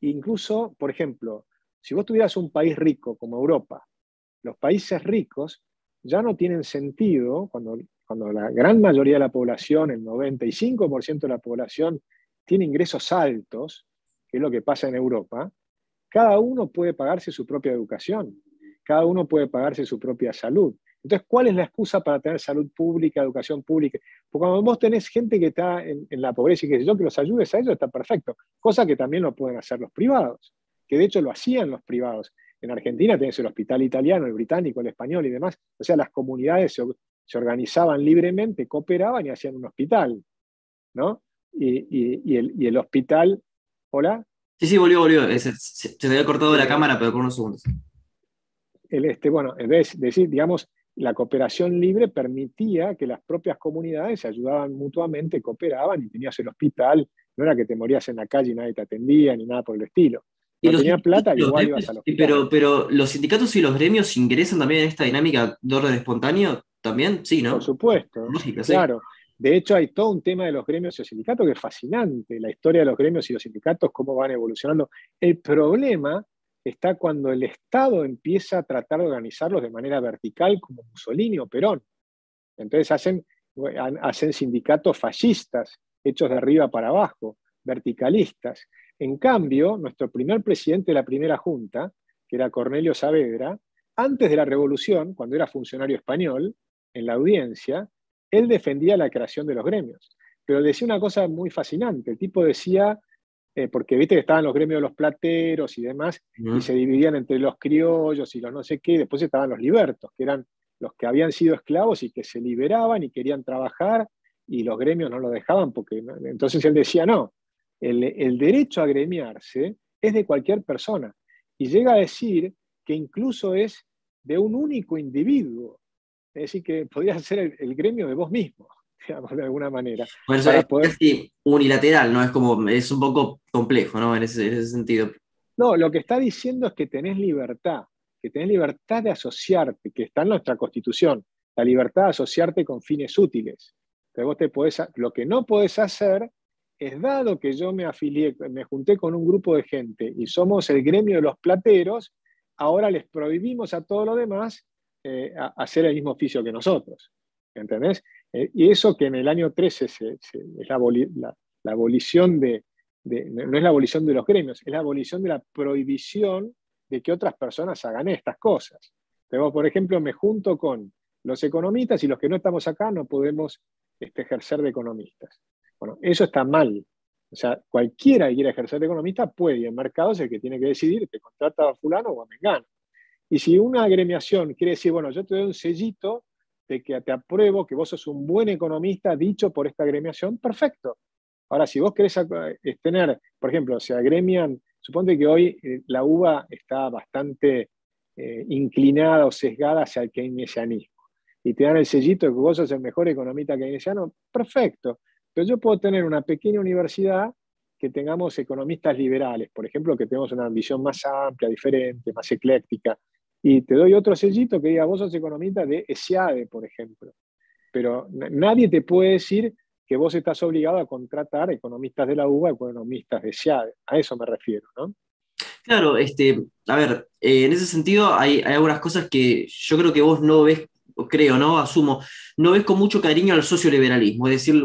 Incluso, por ejemplo, si vos tuvieras un país rico como Europa, los países ricos ya no tienen sentido cuando, cuando la gran mayoría de la población, el 95% de la población, tiene ingresos altos, que es lo que pasa en Europa, cada uno puede pagarse su propia educación, cada uno puede pagarse su propia salud. Entonces, ¿cuál es la excusa para tener salud pública, educación pública? Porque cuando vos tenés gente que está en, la pobreza y que yo que los ayudes a ellos, está perfecto. Cosa que también lo pueden hacer los privados, que de hecho lo hacían los privados. En Argentina tenés el hospital italiano, el británico, el español y demás. O sea, las comunidades se, organizaban libremente, cooperaban y hacían un hospital. ¿no? Y, el, hospital. ¿Hola? Sí, sí, volvió, volvió. Se, se, había cortado la cámara, pero por unos segundos. El, este, bueno, en vez de decir, digamos, la cooperación libre permitía que las propias comunidades se ayudaban mutuamente, cooperaban y tenías el hospital, no era que te morías en la calle y nadie te atendía ni nada por el estilo. No y tenía plata, igual ibas al hospital. Pero, pero los sindicatos y los gremios ingresan también en esta dinámica de orden espontáneo, también, sí, ¿no? Por supuesto, claro. De hecho, hay todo un tema de los gremios y los sindicatos que es fascinante, la historia de los gremios y los sindicatos, cómo van evolucionando. El problema está cuando el Estado empieza a tratar de organizarlos de manera vertical como Mussolini o Perón. Entonces hacen, hacen sindicatos fascistas, hechos de arriba para abajo, verticalistas. En cambio, nuestro primer presidente de la primera junta, que era Cornelio Saavedra, antes de la revolución, cuando era funcionario español, en la audiencia, él defendía la creación de los gremios. Pero decía una cosa muy fascinante. El tipo decía, eh, porque viste que estaban los gremios de los plateros y demás, y se dividían entre los criollos y los no sé qué, después estaban los libertos, que eran los que habían sido esclavos y que se liberaban y querían trabajar y los gremios no lo dejaban, porque entonces él decía, no, el, el derecho a gremiarse es de cualquier persona. Y llega a decir que incluso es de un único individuo. Es decir, que podrías ser el, gremio de vos mismo, digamos, de alguna manera. Eso es poder... unilateral, ¿no? Es como, es un poco complejo, ¿no? En ese, sentido. No, lo que está diciendo es que tenés libertad, que tenés libertad de asociarte, que está en nuestra constitución, la libertad de asociarte con fines útiles. Vos te podés, lo que no podés hacer es dado que yo me afilié, me junté con un grupo de gente y somos el gremio de los plateros, ahora les prohibimos a todos los demás eh, hacer el mismo oficio que nosotros. ¿Entendés? Eh, y eso que en el año 13 es la, abolición de, no es la abolición de los gremios, es la abolición de la prohibición de que otras personas hagan estas cosas. Por ejemplo, me junto con los economistas y los que no estamos acá no podemos este, ejercer de economistas. Bueno, eso está mal. O sea, cualquiera que quiera ejercer de economista puede, y el mercado es el que tiene que decidir, te contrata a fulano o a mengano. Y si una agremiación quiere decir, bueno, yo te doy un sellito de que te apruebo que vos sos un buen economista dicho por esta agremiación, perfecto. Ahora, si vos querés eh, tener, por ejemplo, se agremian, suponte que hoy eh, la UBA está bastante eh, inclinada o sesgada hacia el keynesianismo, y te dan el sellito de que vos sos el mejor economista keynesiano, perfecto. Pero yo puedo tener una pequeña universidad que tengamos economistas liberales, por ejemplo, que tenemos una visión más amplia, diferente, más ecléctica, y te doy otro sellito que diga, vos sos economista de ESIADE, por ejemplo. Pero nadie te puede decir que vos estás obligado a contratar economistas de la UBA, economistas de ESIADE. A eso me refiero, ¿no? Claro, este, a ver, eh, en ese sentido hay, hay, algunas cosas que yo creo que vos no ves creo, ¿no? Asumo, no ves con mucho cariño al socioliberalismo, es decir,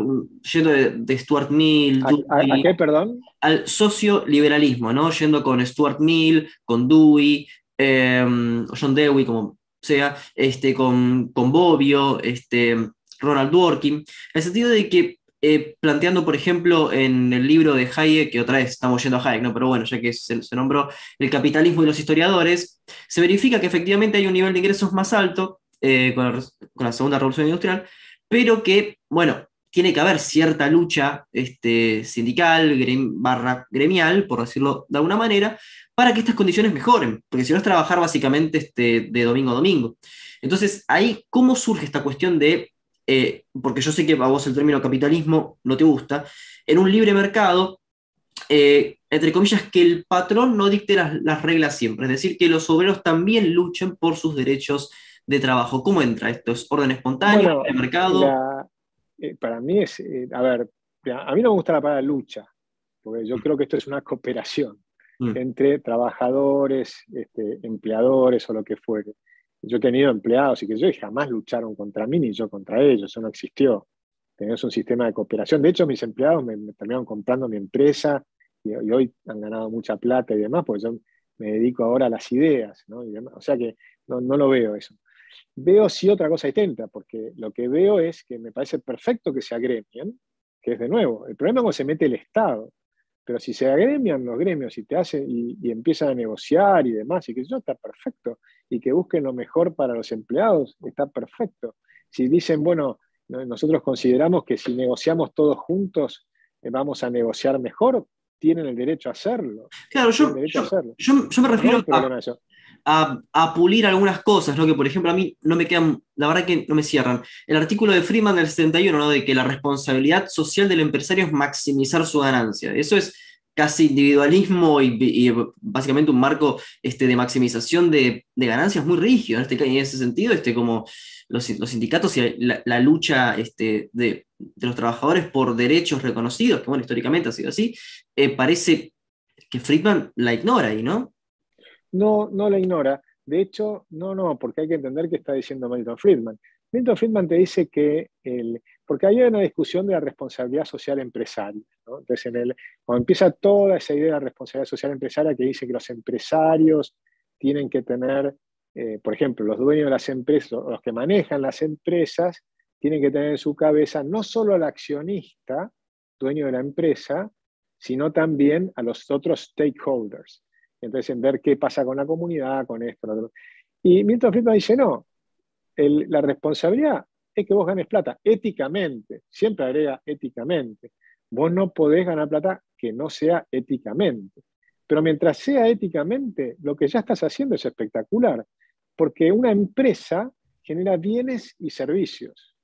yendo de, Stuart Mill. ¿A, qué, perdón? Al socioliberalismo, ¿no? Yendo con Stuart Mill, con Dewey, em, John Dewey, como sea, este, con, con Bobbio, este, Ronald Dworkin, en el sentido de que eh, planteando, por ejemplo, en el libro de Hayek, que otra vez estamos yendo a Hayek, ¿no? pero bueno, ya que se, nombró el capitalismo y los historiadores, se verifica que efectivamente hay un nivel de ingresos más alto eh, con, la, segunda revolución industrial, pero que, bueno, tiene que haber cierta lucha este, sindical, barra gremial, por decirlo de alguna manera, para que estas condiciones mejoren, porque si no es trabajar básicamente este, de domingo a domingo. Entonces, ahí, ¿cómo surge esta cuestión de, eh, porque yo sé que a vos el término capitalismo no te gusta, en un libre mercado, eh, entre comillas, que el patrón no dicte las, las, reglas siempre, es decir, que los obreros también luchen por sus derechos de trabajo. ¿Cómo entra esto? ¿Es orden espontáneo, el mercado? Eh, para mí es, eh, a ver, a mí no me gusta la palabra lucha, porque yo mm. creo que esto es una cooperación mm. entre trabajadores, este, empleadores o lo que fuere. Yo he tenido empleados y que yo jamás lucharon contra mí ni yo contra ellos, eso no existió. Tenemos un sistema de cooperación. De hecho, mis empleados me, terminaron comprando mi empresa y, hoy han ganado mucha plata y demás, porque yo me dedico ahora a las ideas, ¿no? o sea que no, no, lo veo eso. Veo sí otra cosa distinta, porque lo que veo es que me parece perfecto que se agremien, que es de nuevo, el problema es cuando se mete el Estado, pero si se agremian los gremios y te hacen y, empiezan a negociar y demás, y que eso está perfecto, y que busquen lo mejor para los empleados, está perfecto. Si dicen, bueno, nosotros consideramos que si negociamos todos juntos eh, vamos a negociar mejor, tienen el derecho a hacerlo. Claro, yo, yo, me refiero a, a, pulir algunas cosas, ¿no? que por ejemplo a mí no me quedan, la verdad que no me cierran. El artículo de Freeman del 71, ¿no? de que la responsabilidad social del empresario es maximizar su ganancia. Eso es casi individualismo y, básicamente un marco este, de maximización de, ganancias muy rígido. En, este, en ese sentido, este, como los, sindicatos y la, lucha este, de, los trabajadores por derechos reconocidos, que bueno, históricamente ha sido así, eh, parece que Friedman la ignora ahí, ¿no? No, no la ignora. De hecho, no, no, porque hay que entender qué está diciendo Milton Friedman. Milton Friedman te dice que, el, porque hay una discusión de la responsabilidad social empresaria. Entonces, en el, cuando empieza toda esa idea de la responsabilidad social empresaria que dice que los empresarios tienen que tener, eh, por ejemplo, los dueños de las empresas, los que manejan las empresas, tienen que tener en su cabeza no solo al accionista, dueño de la empresa, sino también a los otros stakeholders. Entonces, en ver qué pasa con la comunidad, con esto. Y Milton Friedman dice, no, la responsabilidad es que vos ganes plata éticamente, siempre agrega éticamente. Vos no podés ganar plata que no sea éticamente. Pero mientras sea éticamente, lo que ya estás haciendo es espectacular, porque una empresa genera bienes y servicios.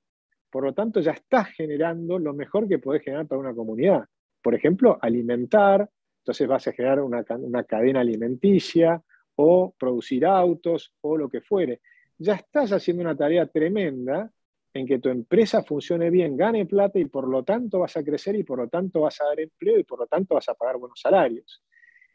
Por lo tanto, ya estás generando lo mejor que podés generar para una comunidad. Por ejemplo, alimentar, entonces vas a generar una, cadena alimenticia o producir autos o lo que fuere. Ya estás haciendo una tarea tremenda en que tu empresa funcione bien, gane plata y por lo tanto vas a crecer y por lo tanto vas a dar empleo y por lo tanto vas a pagar buenos salarios.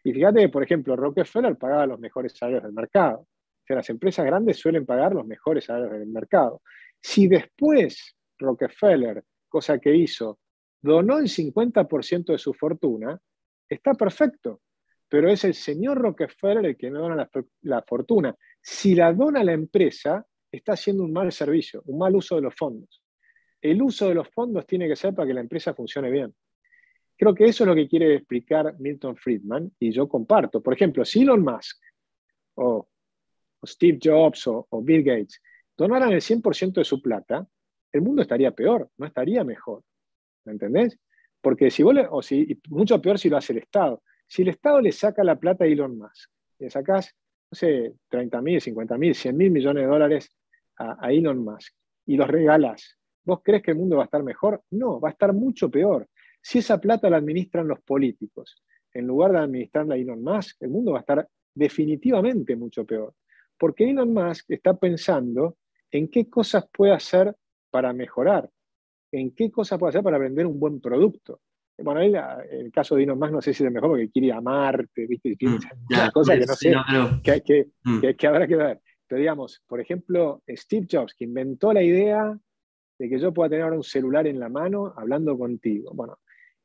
Y fíjate que, por ejemplo, Rockefeller pagaba los mejores salarios del mercado. O sea, las empresas grandes suelen pagar los mejores salarios del mercado. Si después Rockefeller, cosa que hizo, donó el 50% de su fortuna, está perfecto. Pero es el señor Rockefeller el que no dona la, fortuna. Si la dona la empresa, está haciendo un mal servicio, un mal uso de los fondos. El uso de los fondos tiene que ser para que la empresa funcione bien. Creo que eso es lo que quiere explicar Milton Friedman y yo comparto. Por ejemplo, si Elon Musk o, Steve Jobs o, Bill Gates donaran el 100% de su plata, el mundo estaría peor, no estaría mejor. ¿Me entendés? Porque si vos, o si, mucho peor si lo hace el Estado. Si el Estado le saca la plata a Elon Musk, le sacás, no sé, 30 mil, 50 mil, 100 mil millones de dólares a, Elon Musk y los regalas, ¿vos crees que el mundo va a estar mejor? No, va a estar mucho peor. Si esa plata la administran los políticos, en lugar de administrarla Elon Musk, el mundo va a estar definitivamente mucho peor. Porque Elon Musk está pensando en qué cosas puede hacer para mejorar, en qué cosas puede hacer para vender un buen producto. Bueno, él, el caso de Elon Musk no sé si es mejor porque quiere ir a Marte, ¿viste? Mm, cosas que no sé, que, mm. que, que, habrá que ver. Pero digamos, por ejemplo, Steve Jobs, que inventó la idea de que yo pueda tener ahora un celular en la mano hablando contigo. Bueno,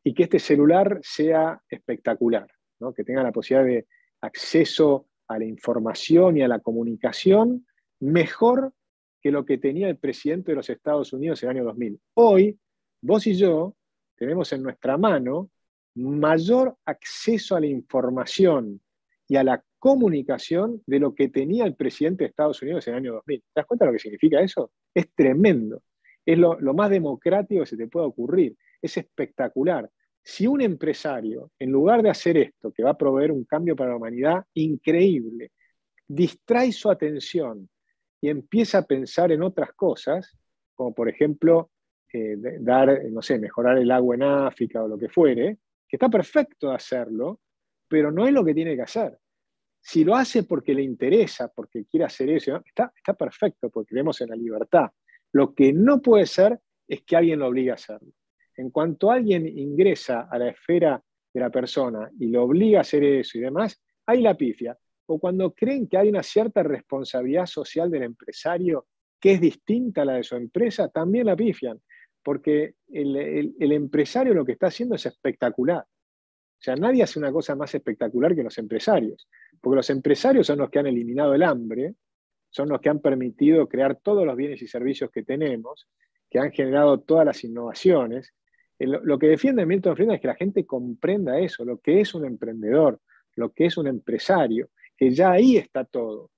y que este celular sea espectacular, que tenga la posibilidad de acceso a la información y a la comunicación mejor que lo que tenía el presidente de los Estados Unidos en el año 2000. Hoy, vos y yo tenemos en nuestra mano mayor acceso a la información y a la comunicación de lo que tenía el presidente de Estados Unidos en el año 2000. ¿Te das cuenta de lo que significa eso? Es tremendo. Es lo, lo más democrático que se te puede ocurrir es espectacular. Si un empresario, en lugar de hacer esto, que va a proveer un cambio para la humanidad increíble, distrae su atención y empieza a pensar en otras cosas, como por ejemplo eh, dar, no sé, mejorar el agua en África o lo que fuere, que está perfecto hacerlo, pero no es lo que tiene que hacer. Si lo hace porque le interesa, porque quiere hacer eso, está, está perfecto, porque creemos en la libertad. Lo que no puede ser es que alguien lo obligue a hacerlo. En cuanto alguien ingresa a la esfera de la persona y lo obliga a hacer eso y demás, hay la pifia. O cuando creen que hay una cierta responsabilidad social del empresario que es distinta a la de su empresa, también la pifian. Porque el, empresario lo que está haciendo es espectacular. O sea, nadie hace una cosa más espectacular que los empresarios. Porque los empresarios son los que han eliminado el hambre, son los que han permitido crear todos los bienes y servicios que tenemos, que han generado todas las innovaciones, lo que defiende Milton Friedman es que la gente comprenda eso, lo que es un emprendedor, lo que es un empresario, que ya ahí está todo.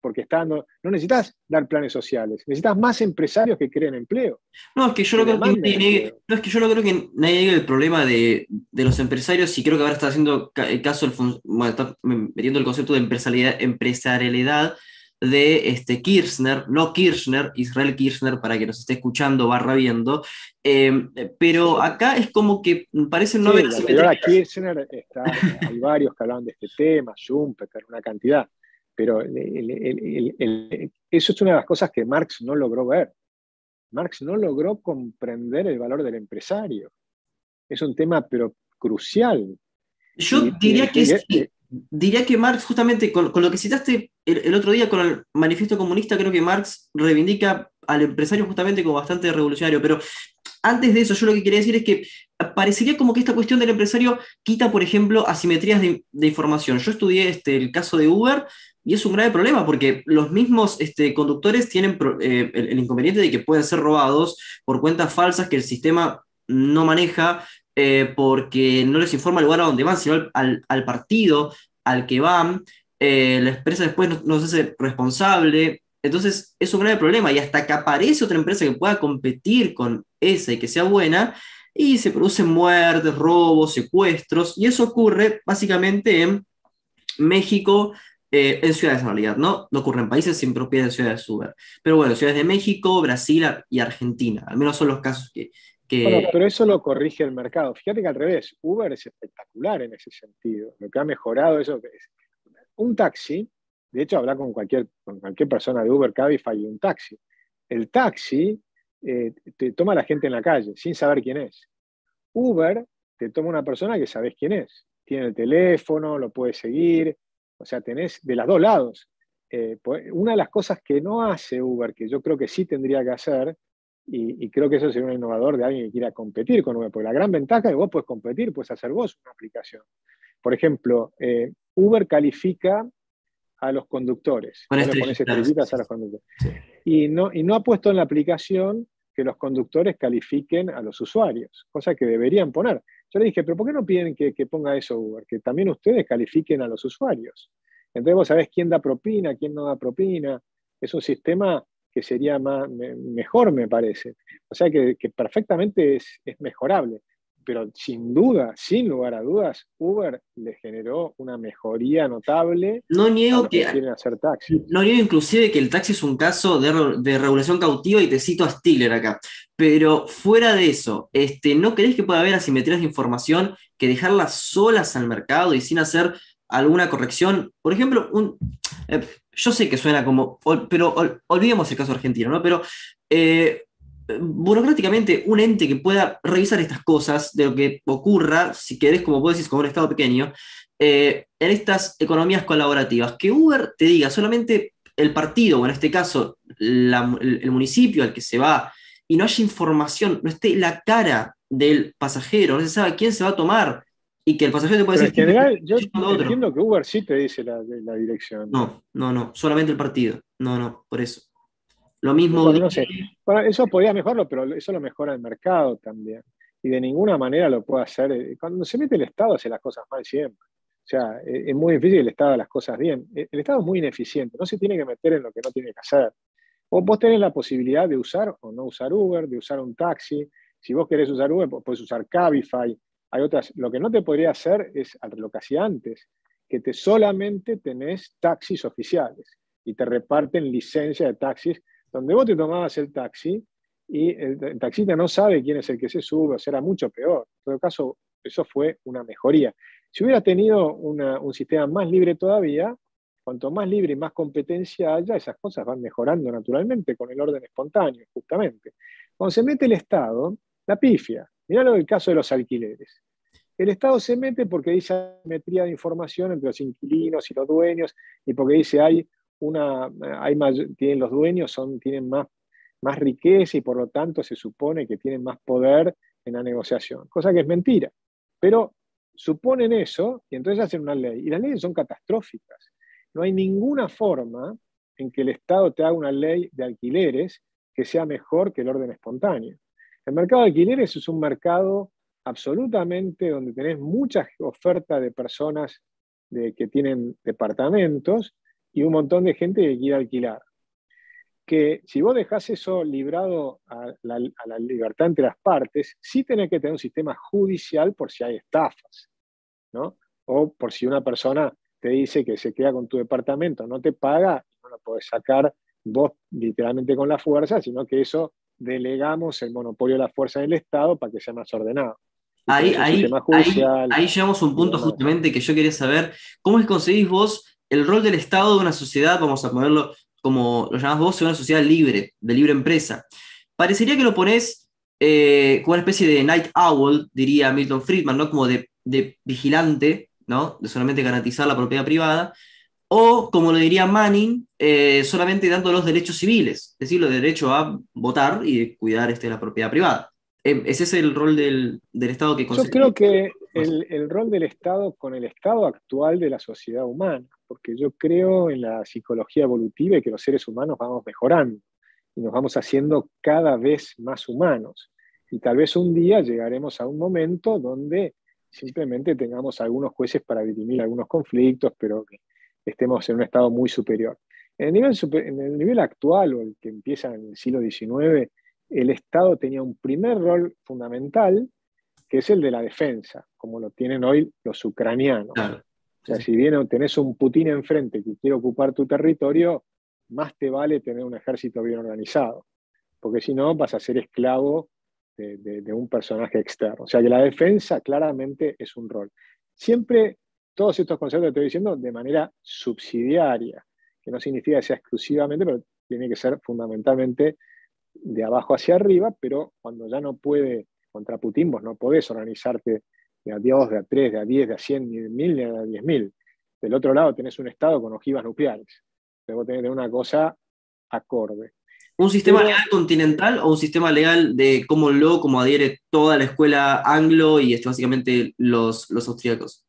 Porque está, no, necesitas dar planes sociales, necesitas más empresarios que creen empleo. No, es que yo no creo que, no, es que yo no creo que nadie diga el problema de, los empresarios y creo que ahora está haciendo el caso, el, bueno, está metiendo el concepto de empresarialidad, empresarialidad de este, Kirchner, no Kirchner, Israel Kirchner, para que nos esté escuchando, barra viendo, em, pero acá es como que parece no haber... Kirchner está, hay varios que hablan de este tema, Schumpeter, una cantidad, pero eso es una de las cosas que Marx no logró ver. Marx no logró comprender el valor del empresario. Es un tema, pero crucial. Yo diría que es, diría que Marx, justamente con, lo que citaste el, otro día con el manifiesto comunista, creo que Marx reivindica al empresario justamente como bastante revolucionario, pero antes de eso, yo lo que quería decir es que parecería como que esta cuestión del empresario quita, por ejemplo, asimetrías de, información. Yo estudié este, el caso de Uber y es un grave problema porque los mismos este, conductores tienen eh, el, inconveniente de que pueden ser robados por cuentas falsas que el sistema no maneja eh, porque no les informa el lugar a donde van, sino al, partido al que van. Eh, la empresa después no, se hace responsable Entonces es un grave problema y hasta que aparece otra empresa que pueda competir con esa y que sea buena, y se producen muertes, robos, secuestros, y eso ocurre básicamente en México, eh, en ciudades en realidad, ¿no? No ocurre en países sin propiedad de ciudades Uber. Pero bueno, ciudades de México, Brasil y Argentina, al menos son los casos que... Bueno, pero eso lo corrige el mercado. Fíjate que al revés, Uber es espectacular en ese sentido. Lo que ha mejorado eso es un taxi, de hecho, habla con cualquier, con cualquier persona de Uber, Cabify y un taxi. El taxi eh, te toma a la gente en la calle sin saber quién es. Uber te toma una persona que sabes quién es. Tiene el teléfono, lo puedes seguir, o sea, tenés de los dos lados. Eh, pues, una de las cosas que no hace Uber, que yo creo que sí tendría que hacer, y, creo que eso sería un innovador de alguien que quiera competir con Uber, porque la gran ventaja es que vos puedes competir, puedes hacer vos una aplicación. Por ejemplo, eh, Uber califica a los conductores. estrellitas a los conductores. Y, no, y no ha puesto en la aplicación que los conductores califiquen a los usuarios, cosa que deberían poner. Yo le dije, pero ¿por qué no piden que, ponga eso Uber? Que también ustedes califiquen a los usuarios. Entonces vos sabés quién da propina, quién no da propina. Es un sistema que sería más, mejor, me parece. O sea que, perfectamente es, es mejorable pero sin duda, sin lugar a dudas, Uber le generó una mejoría notable. No niego que, hacer taxi. No niego inclusive que el taxi es un caso de, regulación cautiva y te cito a Stiller acá. Pero fuera de eso, este, ¿no crees que puede haber asimetrías de información que dejarlas solas al mercado y sin hacer alguna corrección? Por ejemplo, un, eh, yo sé que suena como, pero olvidemos el caso argentino, ¿no? Pero eh, burocráticamente un ente que pueda revisar estas cosas de lo que ocurra, si querés, como vos decís, como un Estado pequeño, eh, en estas economías colaborativas. Que Uber te diga solamente el partido, o en este caso el, municipio al que se va, y no haya información, no esté la cara del pasajero, no se sabe quién se va a tomar, y que el pasajero te puede decir... En general, yo entiendo que Uber sí te dice la, la dirección. No, no, no, solamente el partido. No, no, por eso. Lo mismo. eso podría mejorarlo, pero eso lo mejora el mercado también. Y de ninguna manera lo puede hacer. Eh, cuando se mete el Estado, hace las cosas mal siempre. O sea, eh, es muy difícil que el Estado las cosas bien. Eh, el Estado es muy ineficiente, no se tiene que meter en lo que no tiene que hacer. O vos tenés la posibilidad de usar o no usar Uber, de usar un taxi. Si vos querés usar Uber, puedes usar Cabify. Hay otras. Lo que no te podría hacer es lo que hacía antes, que te solamente tenés taxis oficiales y te reparten licencia de taxis donde vos te tomabas el taxi y el, taxista no sabe quién es el que se sube, o sea, era mucho peor. En todo caso, eso fue una mejoría. Si hubiera tenido un sistema más libre todavía, cuanto más libre y más competencia haya, esas cosas van mejorando naturalmente con el orden espontáneo, justamente. Cuando se mete el Estado, la pifia. Mirá el caso de los alquileres. El Estado se mete porque dice asimetría de información entre los inquilinos y los dueños y porque dice hay una, hay tienen los dueños son, tienen más, más riqueza y por lo tanto se supone que tienen más poder en la negociación, cosa que es mentira. Pero suponen eso y entonces hacen una ley. Y las leyes son catastróficas. No hay ninguna forma en que el Estado te haga una ley de alquileres que sea mejor que el orden espontáneo. El mercado de alquileres es un mercado absolutamente donde tenés mucha oferta de personas que tienen departamentos y un montón de gente que quiere alquilar. Que si vos dejás eso librado a la, libertad entre las partes, sí tenés que tener un sistema judicial por si hay estafas, ¿no? O por si una persona te dice que se queda con tu departamento, no te paga, no lo podés sacar vos literalmente con la fuerza, sino que eso delegamos el monopolio de la fuerza del Estado para que sea más ordenado. Ahí, ahí, ahí, ahí, llegamos a un punto justamente que yo quería saber, ¿cómo es que conseguís vos el rol del Estado de una sociedad, vamos a ponerlo como lo llamás vos, de una sociedad libre, de libre empresa. Parecería que lo pones eh, como una especie de night owl, diría Milton Friedman, ¿no? Como de, vigilante, ¿no? De solamente garantizar la propiedad privada. O, como lo diría Manning, eh, solamente dando los derechos civiles, es decir, el derecho a votar y cuidar este, la propiedad privada. Eh, ese es el rol del, Estado que Yo creo que el, el, rol del Estado con el estado actual de la sociedad humana, porque yo creo en la psicología evolutiva y que los seres humanos vamos mejorando y nos vamos haciendo cada vez más humanos. Y tal vez un día llegaremos a un momento donde simplemente tengamos algunos jueces para dirimir algunos conflictos, pero que estemos en un estado muy superior. En el, nivel en el nivel actual o el que empieza en el siglo XIX, el Estado tenía un primer rol fundamental, que es el de la defensa, como lo tienen hoy los ucranianos. O sea, si bien tenés un Putin enfrente que quiere ocupar tu territorio, más te vale tener un ejército bien organizado, porque si no vas a ser esclavo de, un personaje externo. O sea que la defensa claramente es un rol. Siempre todos estos conceptos que estoy diciendo de manera subsidiaria, que no significa que sea exclusivamente, pero tiene que ser fundamentalmente de abajo hacia arriba, pero cuando ya no puede, contra Putin, vos no podés organizarte de a 2, de a 3, de a 10, de a 100, ni de 1000, ni de a 10.000. Del otro lado tenés un Estado con ojivas nucleares. Debo tener una cosa acorde. ¿Un sistema legal continental o un sistema legal de cómo lo, como adhiere toda la escuela anglo y esto, básicamente los, los austríacos?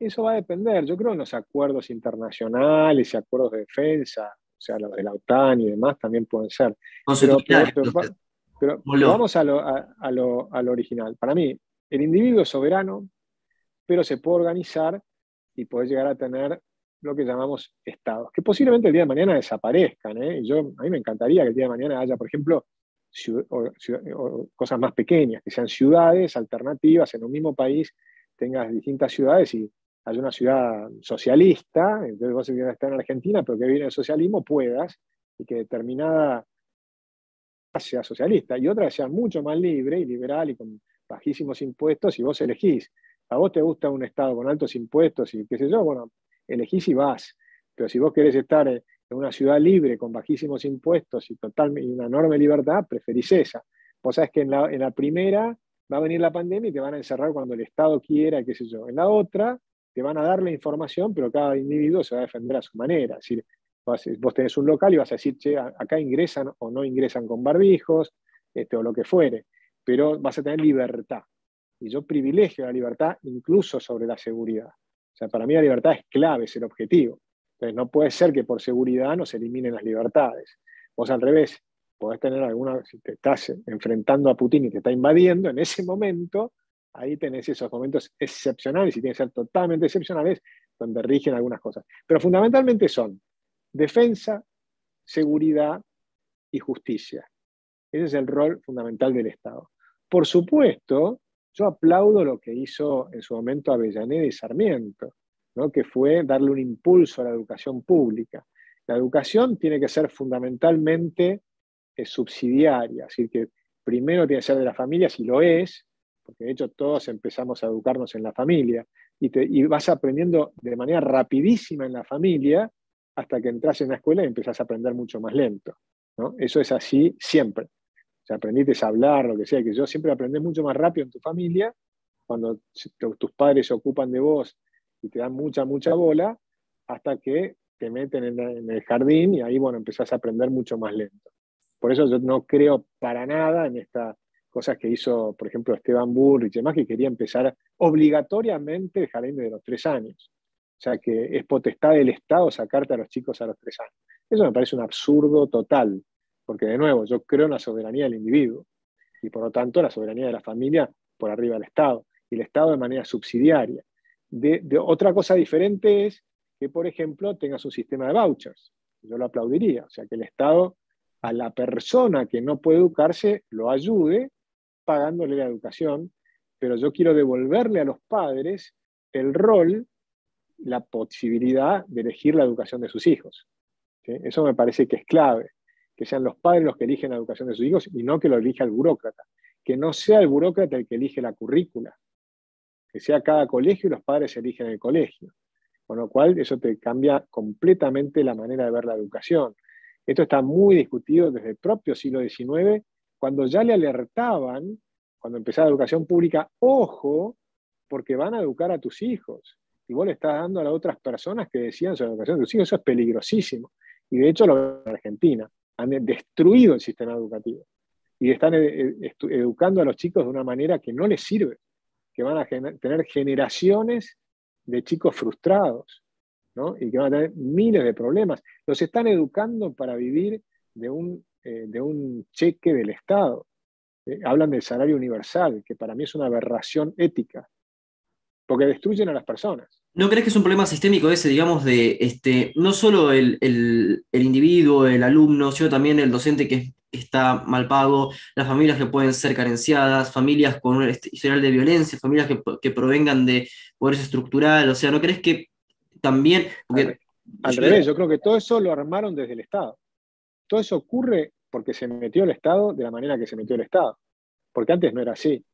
Eso va a depender. Yo creo en los acuerdos internacionales y acuerdos de defensa, o sea, los de la OTAN y demás también pueden ser. Pero, vamos a lo, a, lo, a lo original. Para mí, el individuo es soberano, pero se puede organizar y puede llegar a tener lo que llamamos estados, que posiblemente el día de mañana desaparezcan. ¿eh? Yo, a mí me encantaría que el día de mañana haya, por ejemplo, cosas más pequeñas, que sean ciudades alternativas en un mismo país, tengas distintas ciudades y haya una ciudad socialista, entonces vos que estar en Argentina, pero que viene el socialismo, puedas, y que determinada sea socialista, y otra sea mucho más libre y liberal y con bajísimos impuestos, y vos elegís. A vos te gusta un Estado con altos impuestos y qué sé yo, bueno, elegís y vas. Pero si vos querés estar en una ciudad libre, con bajísimos impuestos y, total, y una enorme libertad, preferís esa. Vos sabés que en la, en la primera va a venir la pandemia y te van a encerrar cuando el Estado quiera, qué sé yo. En la otra, te van a dar la información, pero cada individuo se va a defender a su manera. Es vos tenés un local y vas a decir, che, acá ingresan o no ingresan con barbijos, este, o lo que fuere, pero vas a tener libertad. Y yo privilegio la libertad incluso sobre la seguridad sea, para mí la libertad es clave, es el objetivo. Entonces, no puede ser que por seguridad no se eliminen las libertades. Vos al revés, podés tener alguna, si te estás enfrentando a Putin y te está invadiendo, en ese momento, ahí tenés esos momentos excepcionales y tienen que ser totalmente excepcionales, donde rigen algunas cosas. Pero fundamentalmente son defensa, seguridad y justicia. Ese es el rol fundamental del Estado. Por supuesto, yo aplaudo lo que hizo en su momento Avellaneda y Sarmiento, ¿no? que fue darle un impulso a la educación pública. La educación tiene que ser fundamentalmente eh, subsidiaria, es decir, que primero tiene que ser de la familia, si lo es, porque de hecho todos empezamos a educarnos en la familia, y, y vas aprendiendo de manera rapidísima en la familia hasta que entras en la escuela y empezás a aprender mucho más lento. ¿no? Eso es así siempre sea, aprendiste a hablar, lo que sea, que yo siempre aprendí mucho más rápido en tu familia, cuando tus padres se ocupan de vos y te dan mucha, mucha bola, hasta que te meten en, el jardín y ahí, bueno, empezás a aprender mucho más lento. Por eso yo no creo para nada en estas cosas que hizo, por ejemplo, Esteban Bullrich y demás, que quería empezar obligatoriamente el jardín de los tres años. O sea, que es potestad del Estado sacarte a los chicos a los tres años. Eso me parece un absurdo total porque de nuevo, yo creo en la soberanía del individuo y por lo tanto la soberanía de la familia por arriba del Estado y el Estado de manera subsidiaria. De, otra cosa diferente es que, por ejemplo, tengas un sistema de vouchers. Yo lo aplaudiría, o sea, que el Estado a la persona que no puede educarse lo ayude pagándole la educación, pero yo quiero devolverle a los padres el rol, la posibilidad de elegir la educación de sus hijos. Eso me parece que es clave que sean los padres los que eligen la educación de sus hijos y no que lo elija el burócrata. Que no sea el burócrata el que elige la currícula, que sea cada colegio y los padres eligen el colegio. Con lo cual, eso te cambia completamente la manera de ver la educación. Esto está muy discutido desde el propio siglo XIX, cuando ya le alertaban, cuando empezaba la educación pública, ojo, porque van a educar a tus hijos. Y vos le estás dando a las otras personas que decían sobre la educación de tus hijos, eso es peligrosísimo. Y de hecho lo en Argentina han destruido el sistema educativo y están eh, eh, educando a los chicos de una manera que no les sirve, que van a tener generaciones de chicos frustrados y que van a tener miles de problemas. Los están educando para vivir de un, eh, de un cheque del Estado. hablan del salario universal, que para mí es una aberración ética, porque destruyen a las personas. ¿No crees que es un problema sistémico ese, digamos, de este, no solo el, individuo, el alumno, sino también el docente que está mal pago, las familias que pueden ser carenciadas, familias con un historial de violencia, familias que, provengan de pobreza estructural? O sea, ¿no crees que también... al revés, yo creo que todo eso lo armaron desde el Estado. Todo eso ocurre porque se metió el Estado de la manera que se metió el Estado, porque antes no era así.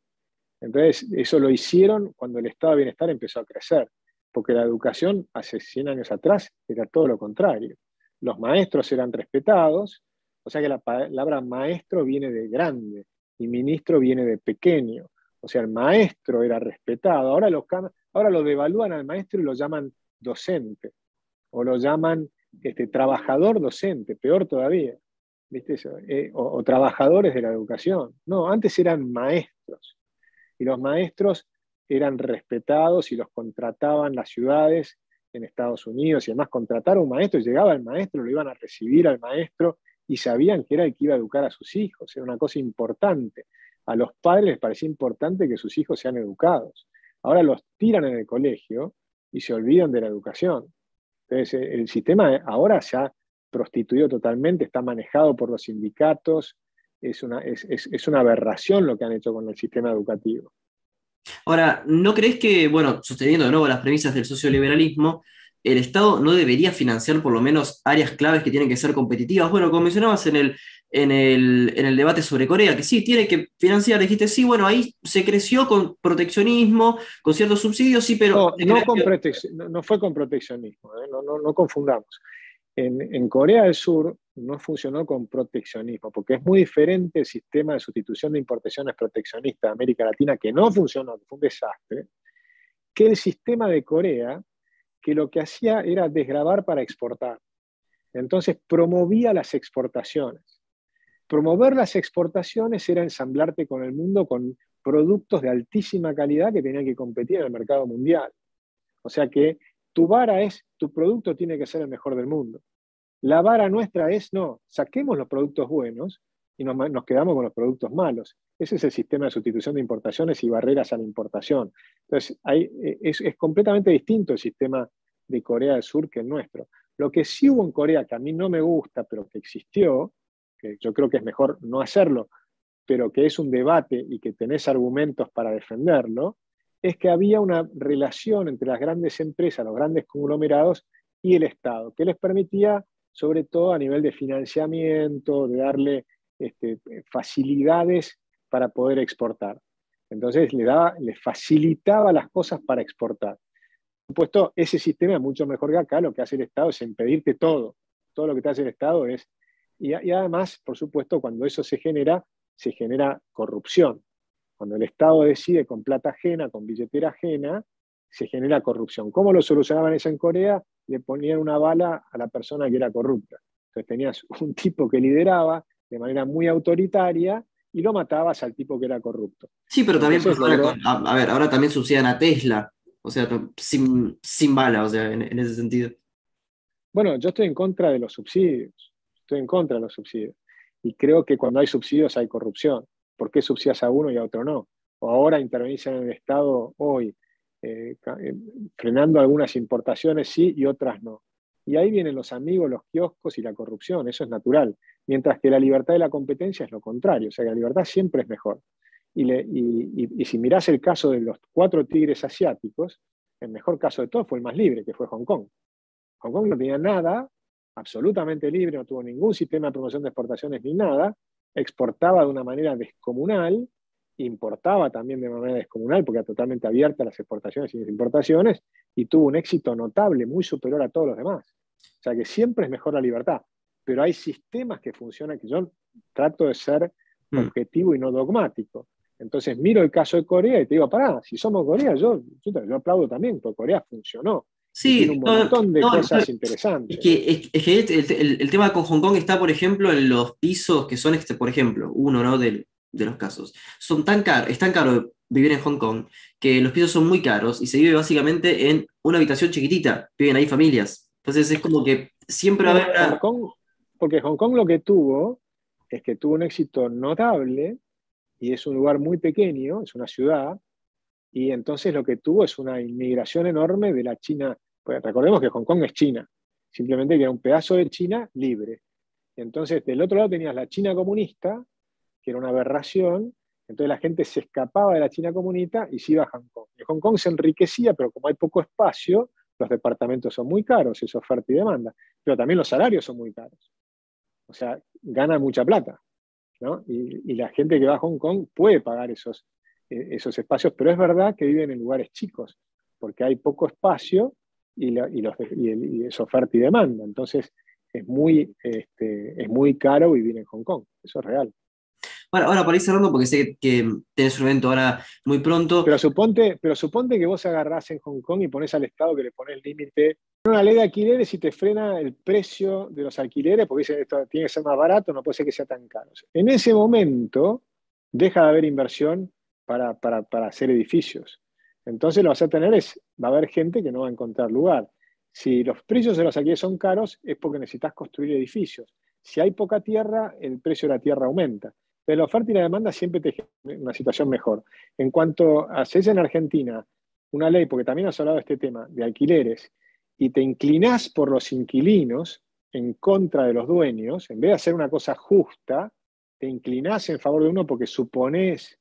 Entonces, eso lo hicieron cuando el estado de bienestar empezó a crecer, porque la educación hace 100 años atrás era todo lo contrario. Los maestros eran respetados, o sea que la palabra maestro viene de grande y ministro viene de pequeño. O sea, el maestro era respetado. Ahora lo, ahora lo devalúan al maestro y lo llaman docente, o lo llaman este, trabajador docente, peor todavía. ¿Viste eh, o trabajadores de la educación. No, antes eran maestros y los maestros eran respetados y los contrataban las ciudades en Estados Unidos y además contratar a un maestro, llegaba el maestro, lo iban a recibir al maestro y sabían que era el que iba a educar a sus hijos, era una cosa importante. A los padres les parecía importante que sus hijos sean educados. Ahora los tiran en el colegio y se olvidan de la educación. Entonces el sistema ahora se ha prostituido totalmente, está manejado por los sindicatos, es una, es, una aberración lo que han hecho con el sistema educativo. Ahora, ¿no crees que, bueno, sosteniendo de nuevo las premisas del socioliberalismo, el Estado no debería financiar por lo menos áreas claves que tienen que ser competitivas? Bueno, como mencionabas en el, en el, debate sobre Corea, que sí, tiene que financiar, dijiste, sí, bueno, ahí se creció con proteccionismo, con ciertos subsidios, sí, pero... No, no, fue con proteccionismo, ¿eh? no, no, confundamos. En, Corea del Sur no funcionó con proteccionismo, porque es muy diferente el sistema de sustitución de importaciones proteccionistas de América Latina, que no funcionó, que fue un desastre, que el sistema de Corea, que lo que hacía era desgravar para exportar. Entonces promovía las exportaciones. Promover las exportaciones era ensamblarte con el mundo con productos de altísima calidad que tenían que competir en el mercado mundial. O sea que tu vara es, tu producto tiene que ser el mejor del mundo. La vara nuestra es, no, saquemos los productos buenos y nos, quedamos con los productos malos. Ese es el sistema de sustitución de importaciones y barreras a la importación. Entonces, eh, es, es, completamente distinto el sistema de Corea del Sur que el nuestro. Lo que sí hubo en Corea, que a mí no me gusta, pero que existió, yo creo que es mejor no hacerlo, pero que es un debate y que tenés argumentos para defenderlo, es que había una relación entre las grandes empresas, los grandes conglomerados y el Estado, que les permitía, sobre todo a nivel de financiamiento, de darle este, facilidades para poder exportar. Entonces le, daba, le facilitaba las cosas para exportar. Por supuesto, ese sistema es mucho mejor que acá, lo que hace el Estado es impedirte todo. Todo lo que te hace el Estado es... y además, por supuesto, cuando eso se genera, se genera corrupción. Cuando el Estado decide con plata ajena, con billetera ajena, se genera corrupción. ¿Cómo lo solucionaban eso en Corea? Le ponían una bala a la persona que era corrupta. Entonces tenías un tipo que lideraba de manera muy autoritaria y lo matabas al tipo que era corrupto. Sí, pero también, a, ver, ahora también subsidian a Tesla, o sea, sin, sin bala, o sea, en ese sentido. Bueno, yo estoy en contra de los subsidios, estoy en contra de los subsidios. Y creo que cuando hay subsidios hay corrupción. ¿Por qué subsidias a uno y a otro no? O ahora intervenís en el Estado hoy, eh, eh, frenando algunas importaciones sí y otras no. Y ahí vienen los amigos, los kioscos y la corrupción, eso es natural. Mientras que la libertad de la competencia es lo contrario, o sea, que la libertad siempre es mejor. Y, si mirás el caso de los cuatro tigres asiáticos, el mejor caso de todos fue el más libre, que fue Hong Kong. Hong Kong no tenía nada, absolutamente libre, no tuvo ningún sistema de promoción de exportaciones ni nada, exportaba de una manera descomunal, importaba también de manera descomunal, porque era totalmente abierta a las exportaciones y las importaciones, y tuvo un éxito notable, muy superior a todos los demás. O sea que siempre es mejor la libertad, pero hay sistemas que funcionan, que yo trato de ser mm. objetivo y no dogmático. Entonces miro el caso de Corea y te digo, pará, si somos Corea, yo, yo, aplaudo también, porque Corea funcionó. Sí, tiene un montón de cosas interesantes. Es que, es, que el, el, tema con Hong Kong está, por ejemplo, en los pisos que son, este, por ejemplo, uno ¿no? de, de los casos. Son tan caros, es tan caro vivir en Hong Kong que los pisos son muy caros y se vive básicamente en una habitación chiquitita. Viven ahí familias. Entonces es como que siempre va a haber. porque Hong Kong lo que tuvo es que tuvo un éxito notable y es un lugar muy pequeño, es una ciudad, y entonces lo que tuvo es una inmigración enorme de la China. Recordemos que Hong Kong es China, simplemente que era un pedazo de China libre. Entonces, del otro lado tenías la China comunista, que era una aberración, entonces la gente se escapaba de la China comunista y se iba a Hong Kong. Y Hong Kong se enriquecía, pero como hay poco espacio, los departamentos son muy caros, es oferta y demanda, pero también los salarios son muy caros. O sea, gana mucha plata. ¿no? Y, la gente que va a Hong Kong puede pagar esos, eh, esos espacios, pero es verdad que viven en lugares chicos, porque hay poco espacio y, los, y, es oferta y demanda. Entonces, es muy, este, es muy caro vivir en Hong Kong. Eso es real. Bueno, ahora para ir cerrando, porque sé que tenés un evento ahora muy pronto. Pero suponte, pero suponte que vos agarrás en Hong Kong y pones al Estado que le pones límite. Una ley de alquileres y te frena el precio de los alquileres, porque dicen esto tiene que ser más barato, no puede ser que sea tan caro. En ese momento deja de haber inversión para, para, para hacer edificios. Entonces lo vas a tener es, va a haber gente que no va a encontrar lugar. Si los precios de los alquileres son caros, es porque necesitas construir edificios. Si hay poca tierra, el precio de la tierra aumenta. Pero la oferta y la demanda siempre te genera una situación mejor. En cuanto haces en Argentina una ley, porque también has hablado de este tema, de alquileres, y te inclinás por los inquilinos en contra de los dueños, en vez de hacer una cosa justa, te inclinás en favor de uno porque supones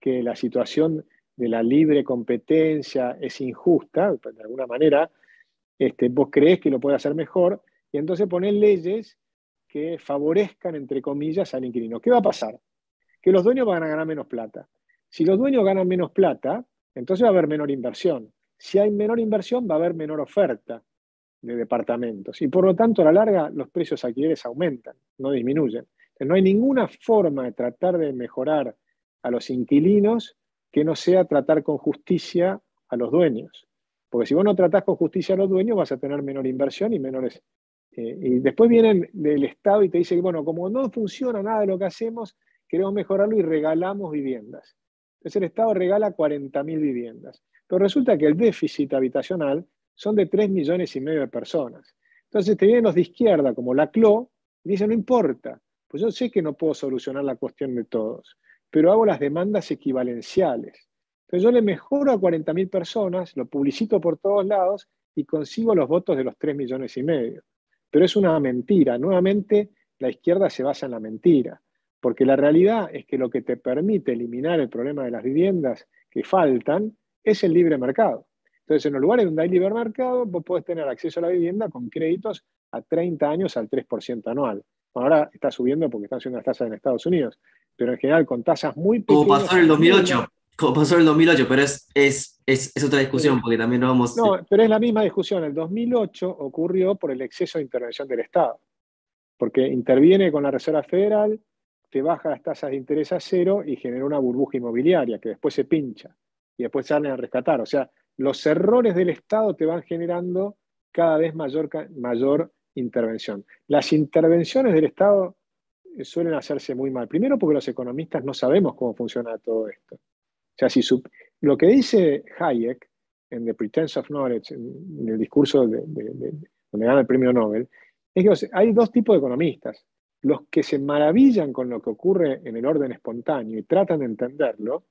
que la situación de la libre competencia es injusta, de alguna manera, este, vos crees que lo puede hacer mejor, y entonces pones leyes que favorezcan, entre comillas, al inquilino. ¿Qué va a pasar? Que los dueños van a ganar menos plata. Si los dueños ganan menos plata, entonces va a haber menor inversión. Si hay menor inversión, va a haber menor oferta de departamentos. Y por lo tanto, a la larga, los precios alquileres aumentan, no disminuyen. no hay ninguna forma de tratar de mejorar a los inquilinos que no sea tratar con justicia a los dueños. Porque si vos no tratás con justicia a los dueños, vas a tener menor inversión y menores. Eh, y después vienen del Estado y te dicen, bueno, como no funciona nada de lo que hacemos, queremos mejorarlo y regalamos viviendas. Entonces el Estado regala 40.000 viviendas. Pero resulta que el déficit habitacional son de 3 millones y medio de personas. Entonces te vienen los de izquierda, como la CLO, y dicen, no importa, pues yo sé que no puedo solucionar la cuestión de todos, pero hago las demandas equivalenciales. Entonces yo le mejoro a 40.000 personas, lo publicito por todos lados y consigo los votos de los 3 millones y medio. Pero es una mentira. Nuevamente, la izquierda se basa en la mentira, porque la realidad es que lo que te permite eliminar el problema de las viviendas que faltan es el libre mercado. Entonces, en los lugares donde hay libre mercado, vos podés tener acceso a la vivienda con créditos a 30 años al 3% anual. Ahora está subiendo porque están subiendo las tasas en Estados Unidos, pero en general con tasas muy pequeñas. Como pasó en el 2008 como pasó en el 2008, pero es, es, es, es otra discusión, porque también no vamos... No, pero es la misma discusión. El 2008 ocurrió por el exceso de intervención del Estado, porque interviene con la Reserva Federal, te baja las tasas de interés a cero y genera una burbuja inmobiliaria que después se pincha y después salen a rescatar. O sea, los errores del Estado te van generando cada vez mayor, mayor intervención. Las intervenciones del Estado suelen hacerse muy mal. Primero porque los economistas no sabemos cómo funciona todo esto. O sea, si lo que dice Hayek en The Pretense of Knowledge, en, el discurso de, donde gana el premio Nobel, es que hay dos tipos de economistas. Los que se maravillan con lo que ocurre en el orden espontáneo y tratan de entenderlo,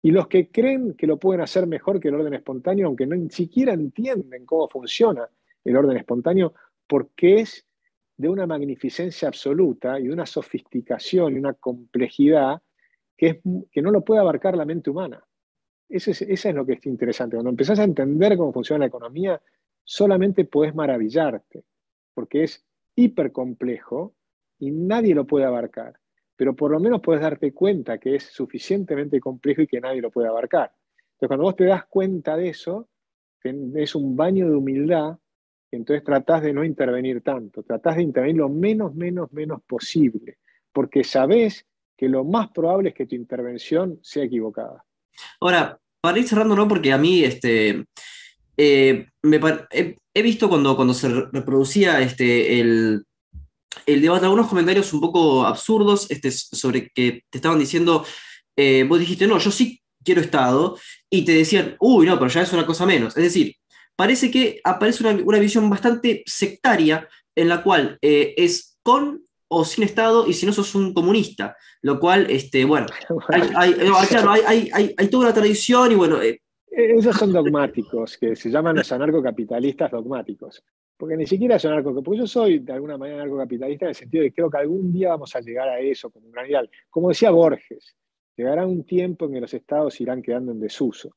y los que creen que lo pueden hacer mejor que el orden espontáneo, aunque no ni siquiera entienden cómo funciona el orden espontáneo, porque es de una magnificencia absoluta y una sofisticación y una complejidad que, no lo puede abarcar la mente humana. Eso es, eso es lo que es interesante. Cuando empezás a entender cómo funciona la economía, solamente puedes maravillarte, porque es hiper complejo y nadie lo puede abarcar. Pero por lo menos puedes darte cuenta que es suficientemente complejo y que nadie lo puede abarcar. Entonces, cuando vos te das cuenta de eso, es un baño de humildad, entonces tratás de no intervenir tanto, tratás de intervenir lo menos, menos, menos posible, porque sabés que lo más probable es que tu intervención sea equivocada. Ahora, para ir cerrando, ¿no? Porque a mí, este, eh, me, he, visto cuando, cuando se reproducía este, el, el debate, algunos comentarios un poco absurdos este, sobre que te estaban diciendo, eh, vos dijiste, no, yo sí quiero Estado, y te decían, uy, no, pero ya es una cosa menos. Es decir, parece que aparece una, una visión bastante sectaria en la cual eh, es con o sin Estado y si no sos un comunista, lo cual, este, bueno, hay, hay, toda una tradición y bueno, eh, esos son dogmáticos, que se llaman los anarcocapitalistas dogmáticos. Porque ni siquiera son anarcocapitalistas, porque yo soy de alguna manera anarcocapitalista en el sentido de que creo que algún día vamos a llegar a eso como un gran ideal. Como decía Borges, llegará un tiempo en que los estados irán quedando en desuso.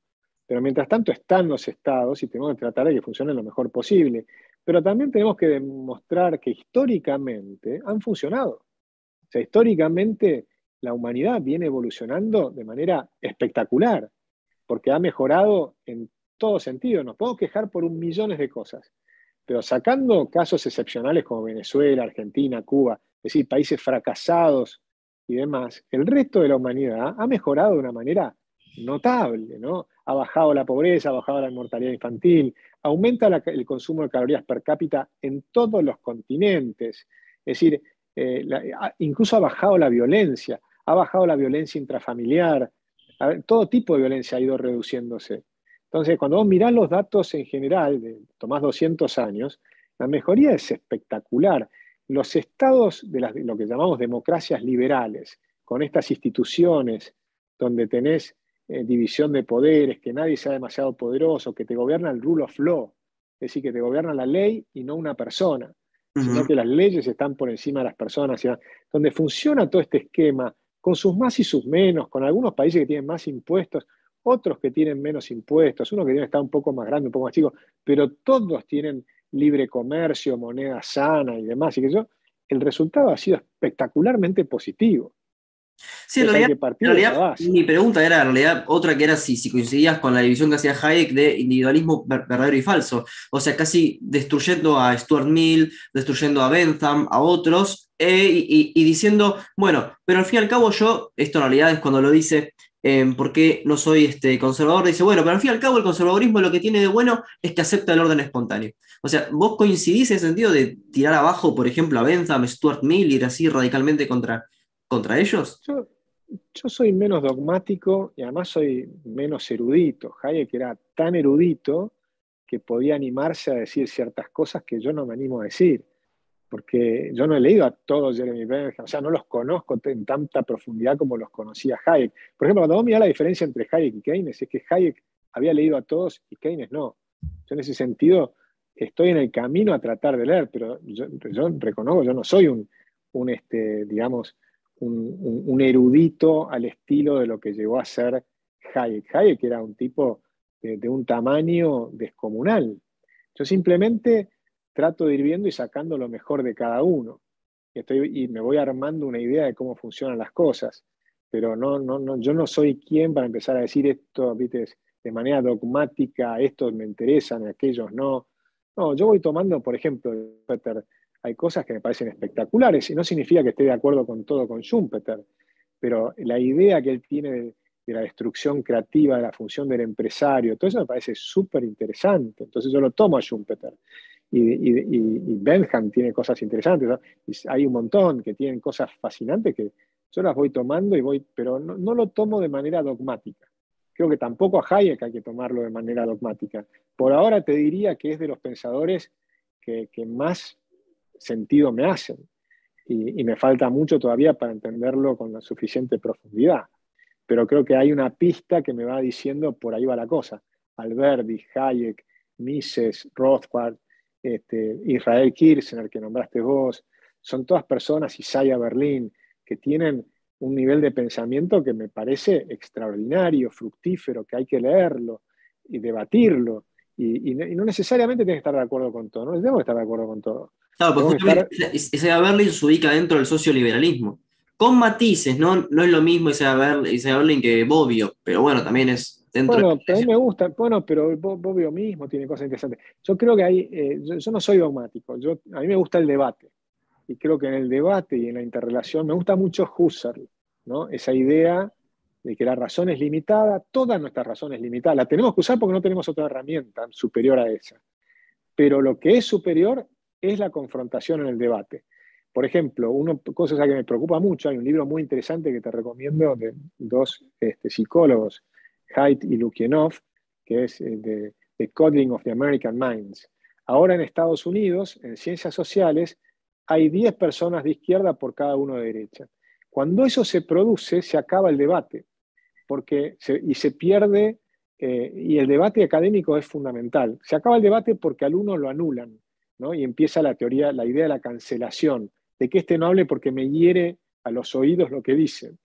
Pero mientras tanto están los estados y tenemos que tratar de que funcionen lo mejor posible. Pero también tenemos que demostrar que históricamente han funcionado. O sea, históricamente la humanidad viene evolucionando de manera espectacular, porque ha mejorado en todo sentido. Nos podemos quejar por un millones de cosas, pero sacando casos excepcionales como Venezuela, Argentina, Cuba, es decir, países fracasados y demás, el resto de la humanidad ha mejorado de una manera notable, ¿no? Ha bajado la pobreza, ha bajado la mortalidad infantil, aumenta el consumo de calorías per cápita en todos los continentes, es decir, eh, incluso ha bajado la violencia, ha bajado la violencia intrafamiliar, todo tipo de violencia ha ido reduciéndose. Entonces, cuando vos mirás los datos en general, de, tomás 200 años, la mejoría es espectacular. Los estados de, lo que llamamos democracias liberales, con estas instituciones donde tenés eh, división de poderes, que nadie sea demasiado poderoso, que te gobierna el rule of law, es decir, que te gobierna la ley y no una persona, sino que las leyes están por encima de las personas, donde funciona todo este esquema, con sus más y sus menos, con algunos países que tienen más impuestos, otros que tienen menos impuestos, uno que tiene que estar un poco más grande, un poco más chico, pero todos tienen libre comercio, moneda sana y demás, y que yo, el resultado ha sido espectacularmente positivo. Sí, en realidad, mi pregunta era en realidad otra que era si, si coincidías con la división que hacía Hayek de individualismo verdadero y falso. O sea, casi destruyendo a Stuart Mill, destruyendo a Bentham, a otros, eh, y, diciendo, bueno, pero al fin y al cabo yo, esto en realidad es cuando lo dice, eh, porque no soy este, conservador, dice, bueno, pero al fin y al cabo el conservadurismo lo que tiene de bueno es que acepta el orden espontáneo. O sea, ¿vos coincidís en el sentido de tirar abajo, por ejemplo, a Bentham, Stuart Mill, y ir así radicalmente contra, contra ellos? yo soy menos dogmático y además soy menos erudito. Hayek era tan erudito que podía animarse a decir ciertas cosas que yo no me animo a decir, porque yo no he leído a todos Jeremy Bentham, o sea, no los conozco en tanta profundidad como los conocía Hayek. Por ejemplo, cuando vos mirás la diferencia entre Hayek y Keynes, es que Hayek había leído a todos y Keynes no. Yo en ese sentido estoy en el camino a tratar de leer, pero yo, yo reconozco, yo no soy un, un este, digamos, un, erudito al estilo de lo que llegó a ser Hayek. Hayek era un tipo de, un tamaño descomunal. Yo simplemente trato de ir viendo y sacando lo mejor de cada uno. Y, estoy, y me voy armando una idea de cómo funcionan las cosas. Pero no, no, no, yo no soy quien para empezar a decir esto ¿viste? de manera dogmática, estos me interesan, aquellos no. No, yo voy tomando, por ejemplo, hay cosas que me parecen espectaculares y no significa que esté de acuerdo con todo con Schumpeter, pero la idea que él tiene de, la destrucción creativa de la función del empresario, todo eso me parece súper interesante. Entonces yo lo tomo a Schumpeter. Y, Benham tiene cosas interesantes, hay un montón que tienen cosas fascinantes que yo las voy tomando y voy, pero no, lo tomo de manera dogmática. Creo que tampoco a Hayek hay que tomarlo de manera dogmática. Por ahora te diría que es de los pensadores que, que más sentido me hacen. Y, me falta mucho todavía para entenderlo con la suficiente profundidad. Pero creo que hay una pista que me va diciendo por ahí va la cosa. Alberti, Hayek, Mises, Rothbard, este, Israel Kirchner, que nombraste vos, son todas personas, Isaiah Berlin, que tienen un nivel de pensamiento que me parece extraordinario, fructífero, que hay que leerlo y debatirlo. Y, no necesariamente tienes que estar de acuerdo con todo, no tenemos que estar de acuerdo con todo. Claro, porque justamente Isaiah Berlin se ubica dentro del socioliberalismo. Con matices, ¿no? No es lo mismo Isaiah Berlin, que Bobbio, pero bueno, también es dentro Bueno, a mí me gusta, bueno, pero Bobbio mismo tiene cosas interesantes. Yo creo que hay, eh, yo, no soy dogmático, yo, a mí me gusta el debate. Y creo que en el debate y en la interrelación me gusta mucho Husserl, ¿no? Esa idea de que la razón es limitada, toda nuestra razón es limitada. La tenemos que usar porque no tenemos otra herramienta superior a esa. Pero lo que es superior es la confrontación en el debate. Por ejemplo, una cosa que me preocupa mucho, hay un libro muy interesante que te recomiendo de dos este, psicólogos, Haidt y Lukianov, que es de The Coding of the American Minds. Ahora en Estados Unidos, en ciencias sociales, hay 10 personas de izquierda por cada uno de derecha. Cuando eso se produce, se acaba el debate porque y se pierde eh, y el debate académico es fundamental. Se acaba el debate porque al uno lo anulan, ¿no? Y empieza la teoría, la idea de la cancelación, de que este no hable porque me hiere a los oídos lo que dice.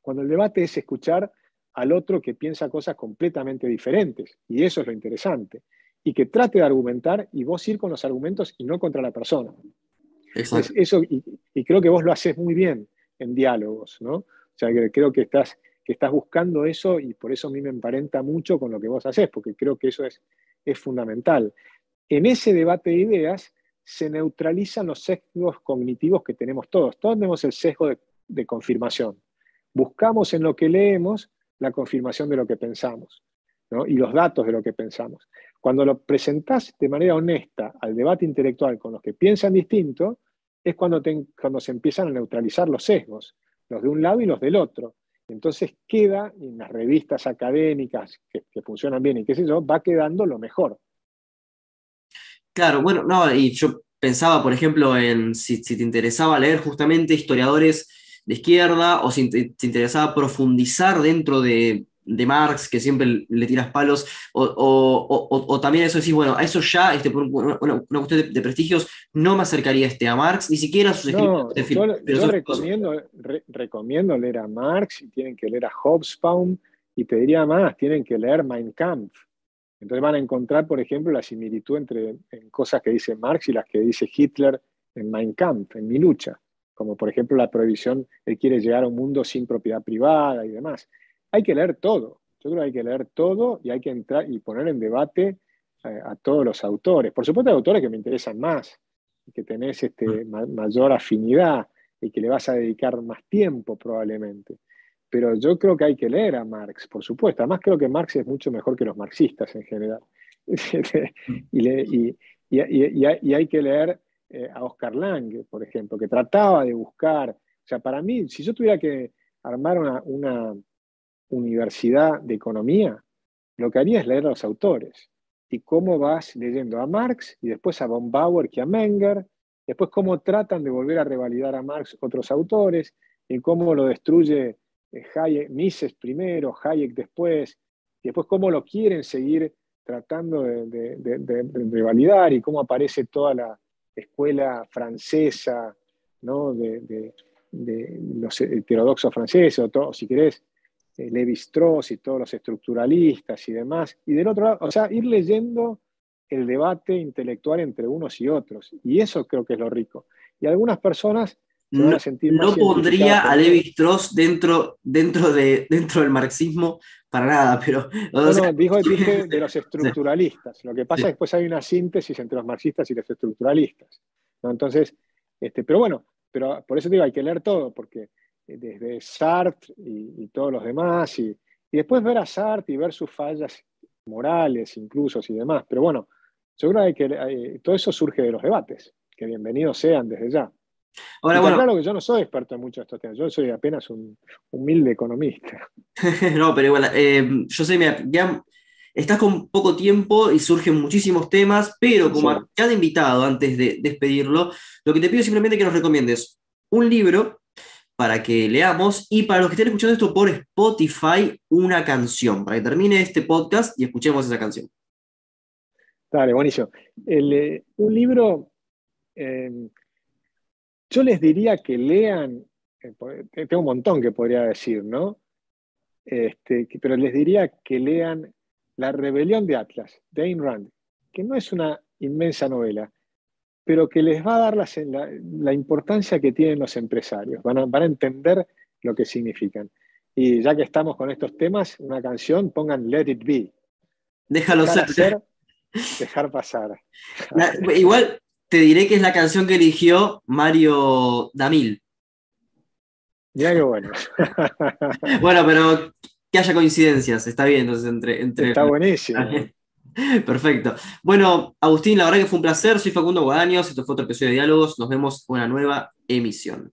Cuando el debate es escuchar al otro que piensa cosas completamente diferentes, y eso es lo interesante, y que trate de argumentar y vos ir con los argumentos y no contra la persona. eso, y, creo que vos lo haces muy bien en diálogos, ¿no? O sea, que creo que estás, que estás buscando eso y por eso a mí me emparenta mucho con lo que vos haces, porque creo que eso es, es fundamental. En ese debate de ideas se neutralizan los sesgos cognitivos que tenemos todos. Todos tenemos el sesgo de confirmación. Buscamos en lo que leemos la confirmación de lo que pensamos y los datos de lo que pensamos. Cuando lo presentás de manera honesta al debate intelectual con los que piensan distinto, es cuando, cuando se empiezan a neutralizar los sesgos, los de un lado y los del otro. Entonces queda en las revistas académicas que, funcionan bien y qué sé yo, va quedando lo mejor. Claro, bueno, no, y yo pensaba, por ejemplo, en si te interesaba leer justamente historiadores de izquierda o si te, interesaba profundizar dentro de, Marx, que siempre le tiras palos, o, también eso decís, bueno, a eso ya, este, por una, cuestión de, prestigios, no me acercaría este, a Marx, ni siquiera a sus escritos. yo, recomiendo, recomiendo leer a Marx y tienen que leer a Hobsbawm y te diría más, tienen que leer Mein Kampf. Entonces van a encontrar, por ejemplo, la similitud entre cosas que dice Marx y las que dice Hitler en Mein Kampf, en Mi lucha como por ejemplo la prohibición, él quiere llegar a un mundo sin propiedad privada y demás. Hay que leer todo, yo creo que hay que leer todo y hay que entrar y poner en debate eh, a, todos los autores. Por supuesto hay autores que me interesan más, que tenés este, mm. mayor afinidad y que le vas a dedicar más tiempo probablemente. Pero yo creo que hay que leer a Marx, por supuesto. Además creo que Marx es mucho mejor que los marxistas en general. y, y hay que leer eh, a Oscar Lange, por ejemplo, que trataba de buscar, o sea, para mí, si yo tuviera que armar una, universidad de economía, lo que haría es leer a los autores. Y cómo vas leyendo a Marx y después a von Bauer que a Menger, después cómo tratan de volver a revalidar a Marx otros autores, y cómo lo destruye eh, Hayek, Mises primero, Hayek después, y después cómo lo quieren seguir tratando de revalidar y cómo aparece toda la, escuela francesa, ¿no? de, los heterodoxos franceses, o todo, si querés, eh, Levi-Strauss y todos los estructuralistas y demás. Y del otro lado, o sea, ir leyendo el debate intelectual entre unos y otros. Y eso creo que es lo rico. Y algunas personas no, no pondría a Levi Strauss dentro, dentro, de, dentro del marxismo para nada, pero... No, no, dijo, dije de los estructuralistas. Lo que pasa es que después hay una síntesis entre los marxistas y los estructuralistas. Entonces, este, pero bueno, pero por eso digo, hay que leer todo, porque desde Sartre y, todos los demás, y, y, después ver a Sartre y ver sus fallas morales incluso y demás. Pero bueno, seguro hay que, eh, todo eso surge de los debates, que bienvenidos sean desde ya. Ahora, bueno, claro que yo no soy experto en muchos de estos temas, yo soy apenas un humilde economista. no, pero igual, eh, yo sé, ya estás con poco tiempo y surgen muchísimos temas, pero como te han invitado antes de despedirlo, lo que te pido es simplemente que nos recomiendes un libro para que leamos y para los que estén escuchando esto por Spotify, una canción, para que termine este podcast y escuchemos esa canción. Dale, buenísimo. Eh, un libro... Eh, yo les diría que lean, eh, tengo un montón que podría decir, ¿no? Este, pero les diría que lean La rebelión de Atlas, de Ayn Rand, que no es una inmensa novela, pero que les va a dar la, importancia que tienen los empresarios, van a, entender lo que significan. Y ya que estamos con estos temas, una canción, pongan Let It Be. Déjalo ser. Dejar pasar. igual, te diré que es la canción que eligió Mario Damil. Ya que bueno. bueno, pero que haya coincidencias, está bien, entonces entre... entre... Está buenísimo. Perfecto. Bueno, Agustín, la verdad que fue un placer. Soy Facundo Guadaños. Esto fue otro episodio de Diálogos. Nos vemos en una nueva emisión.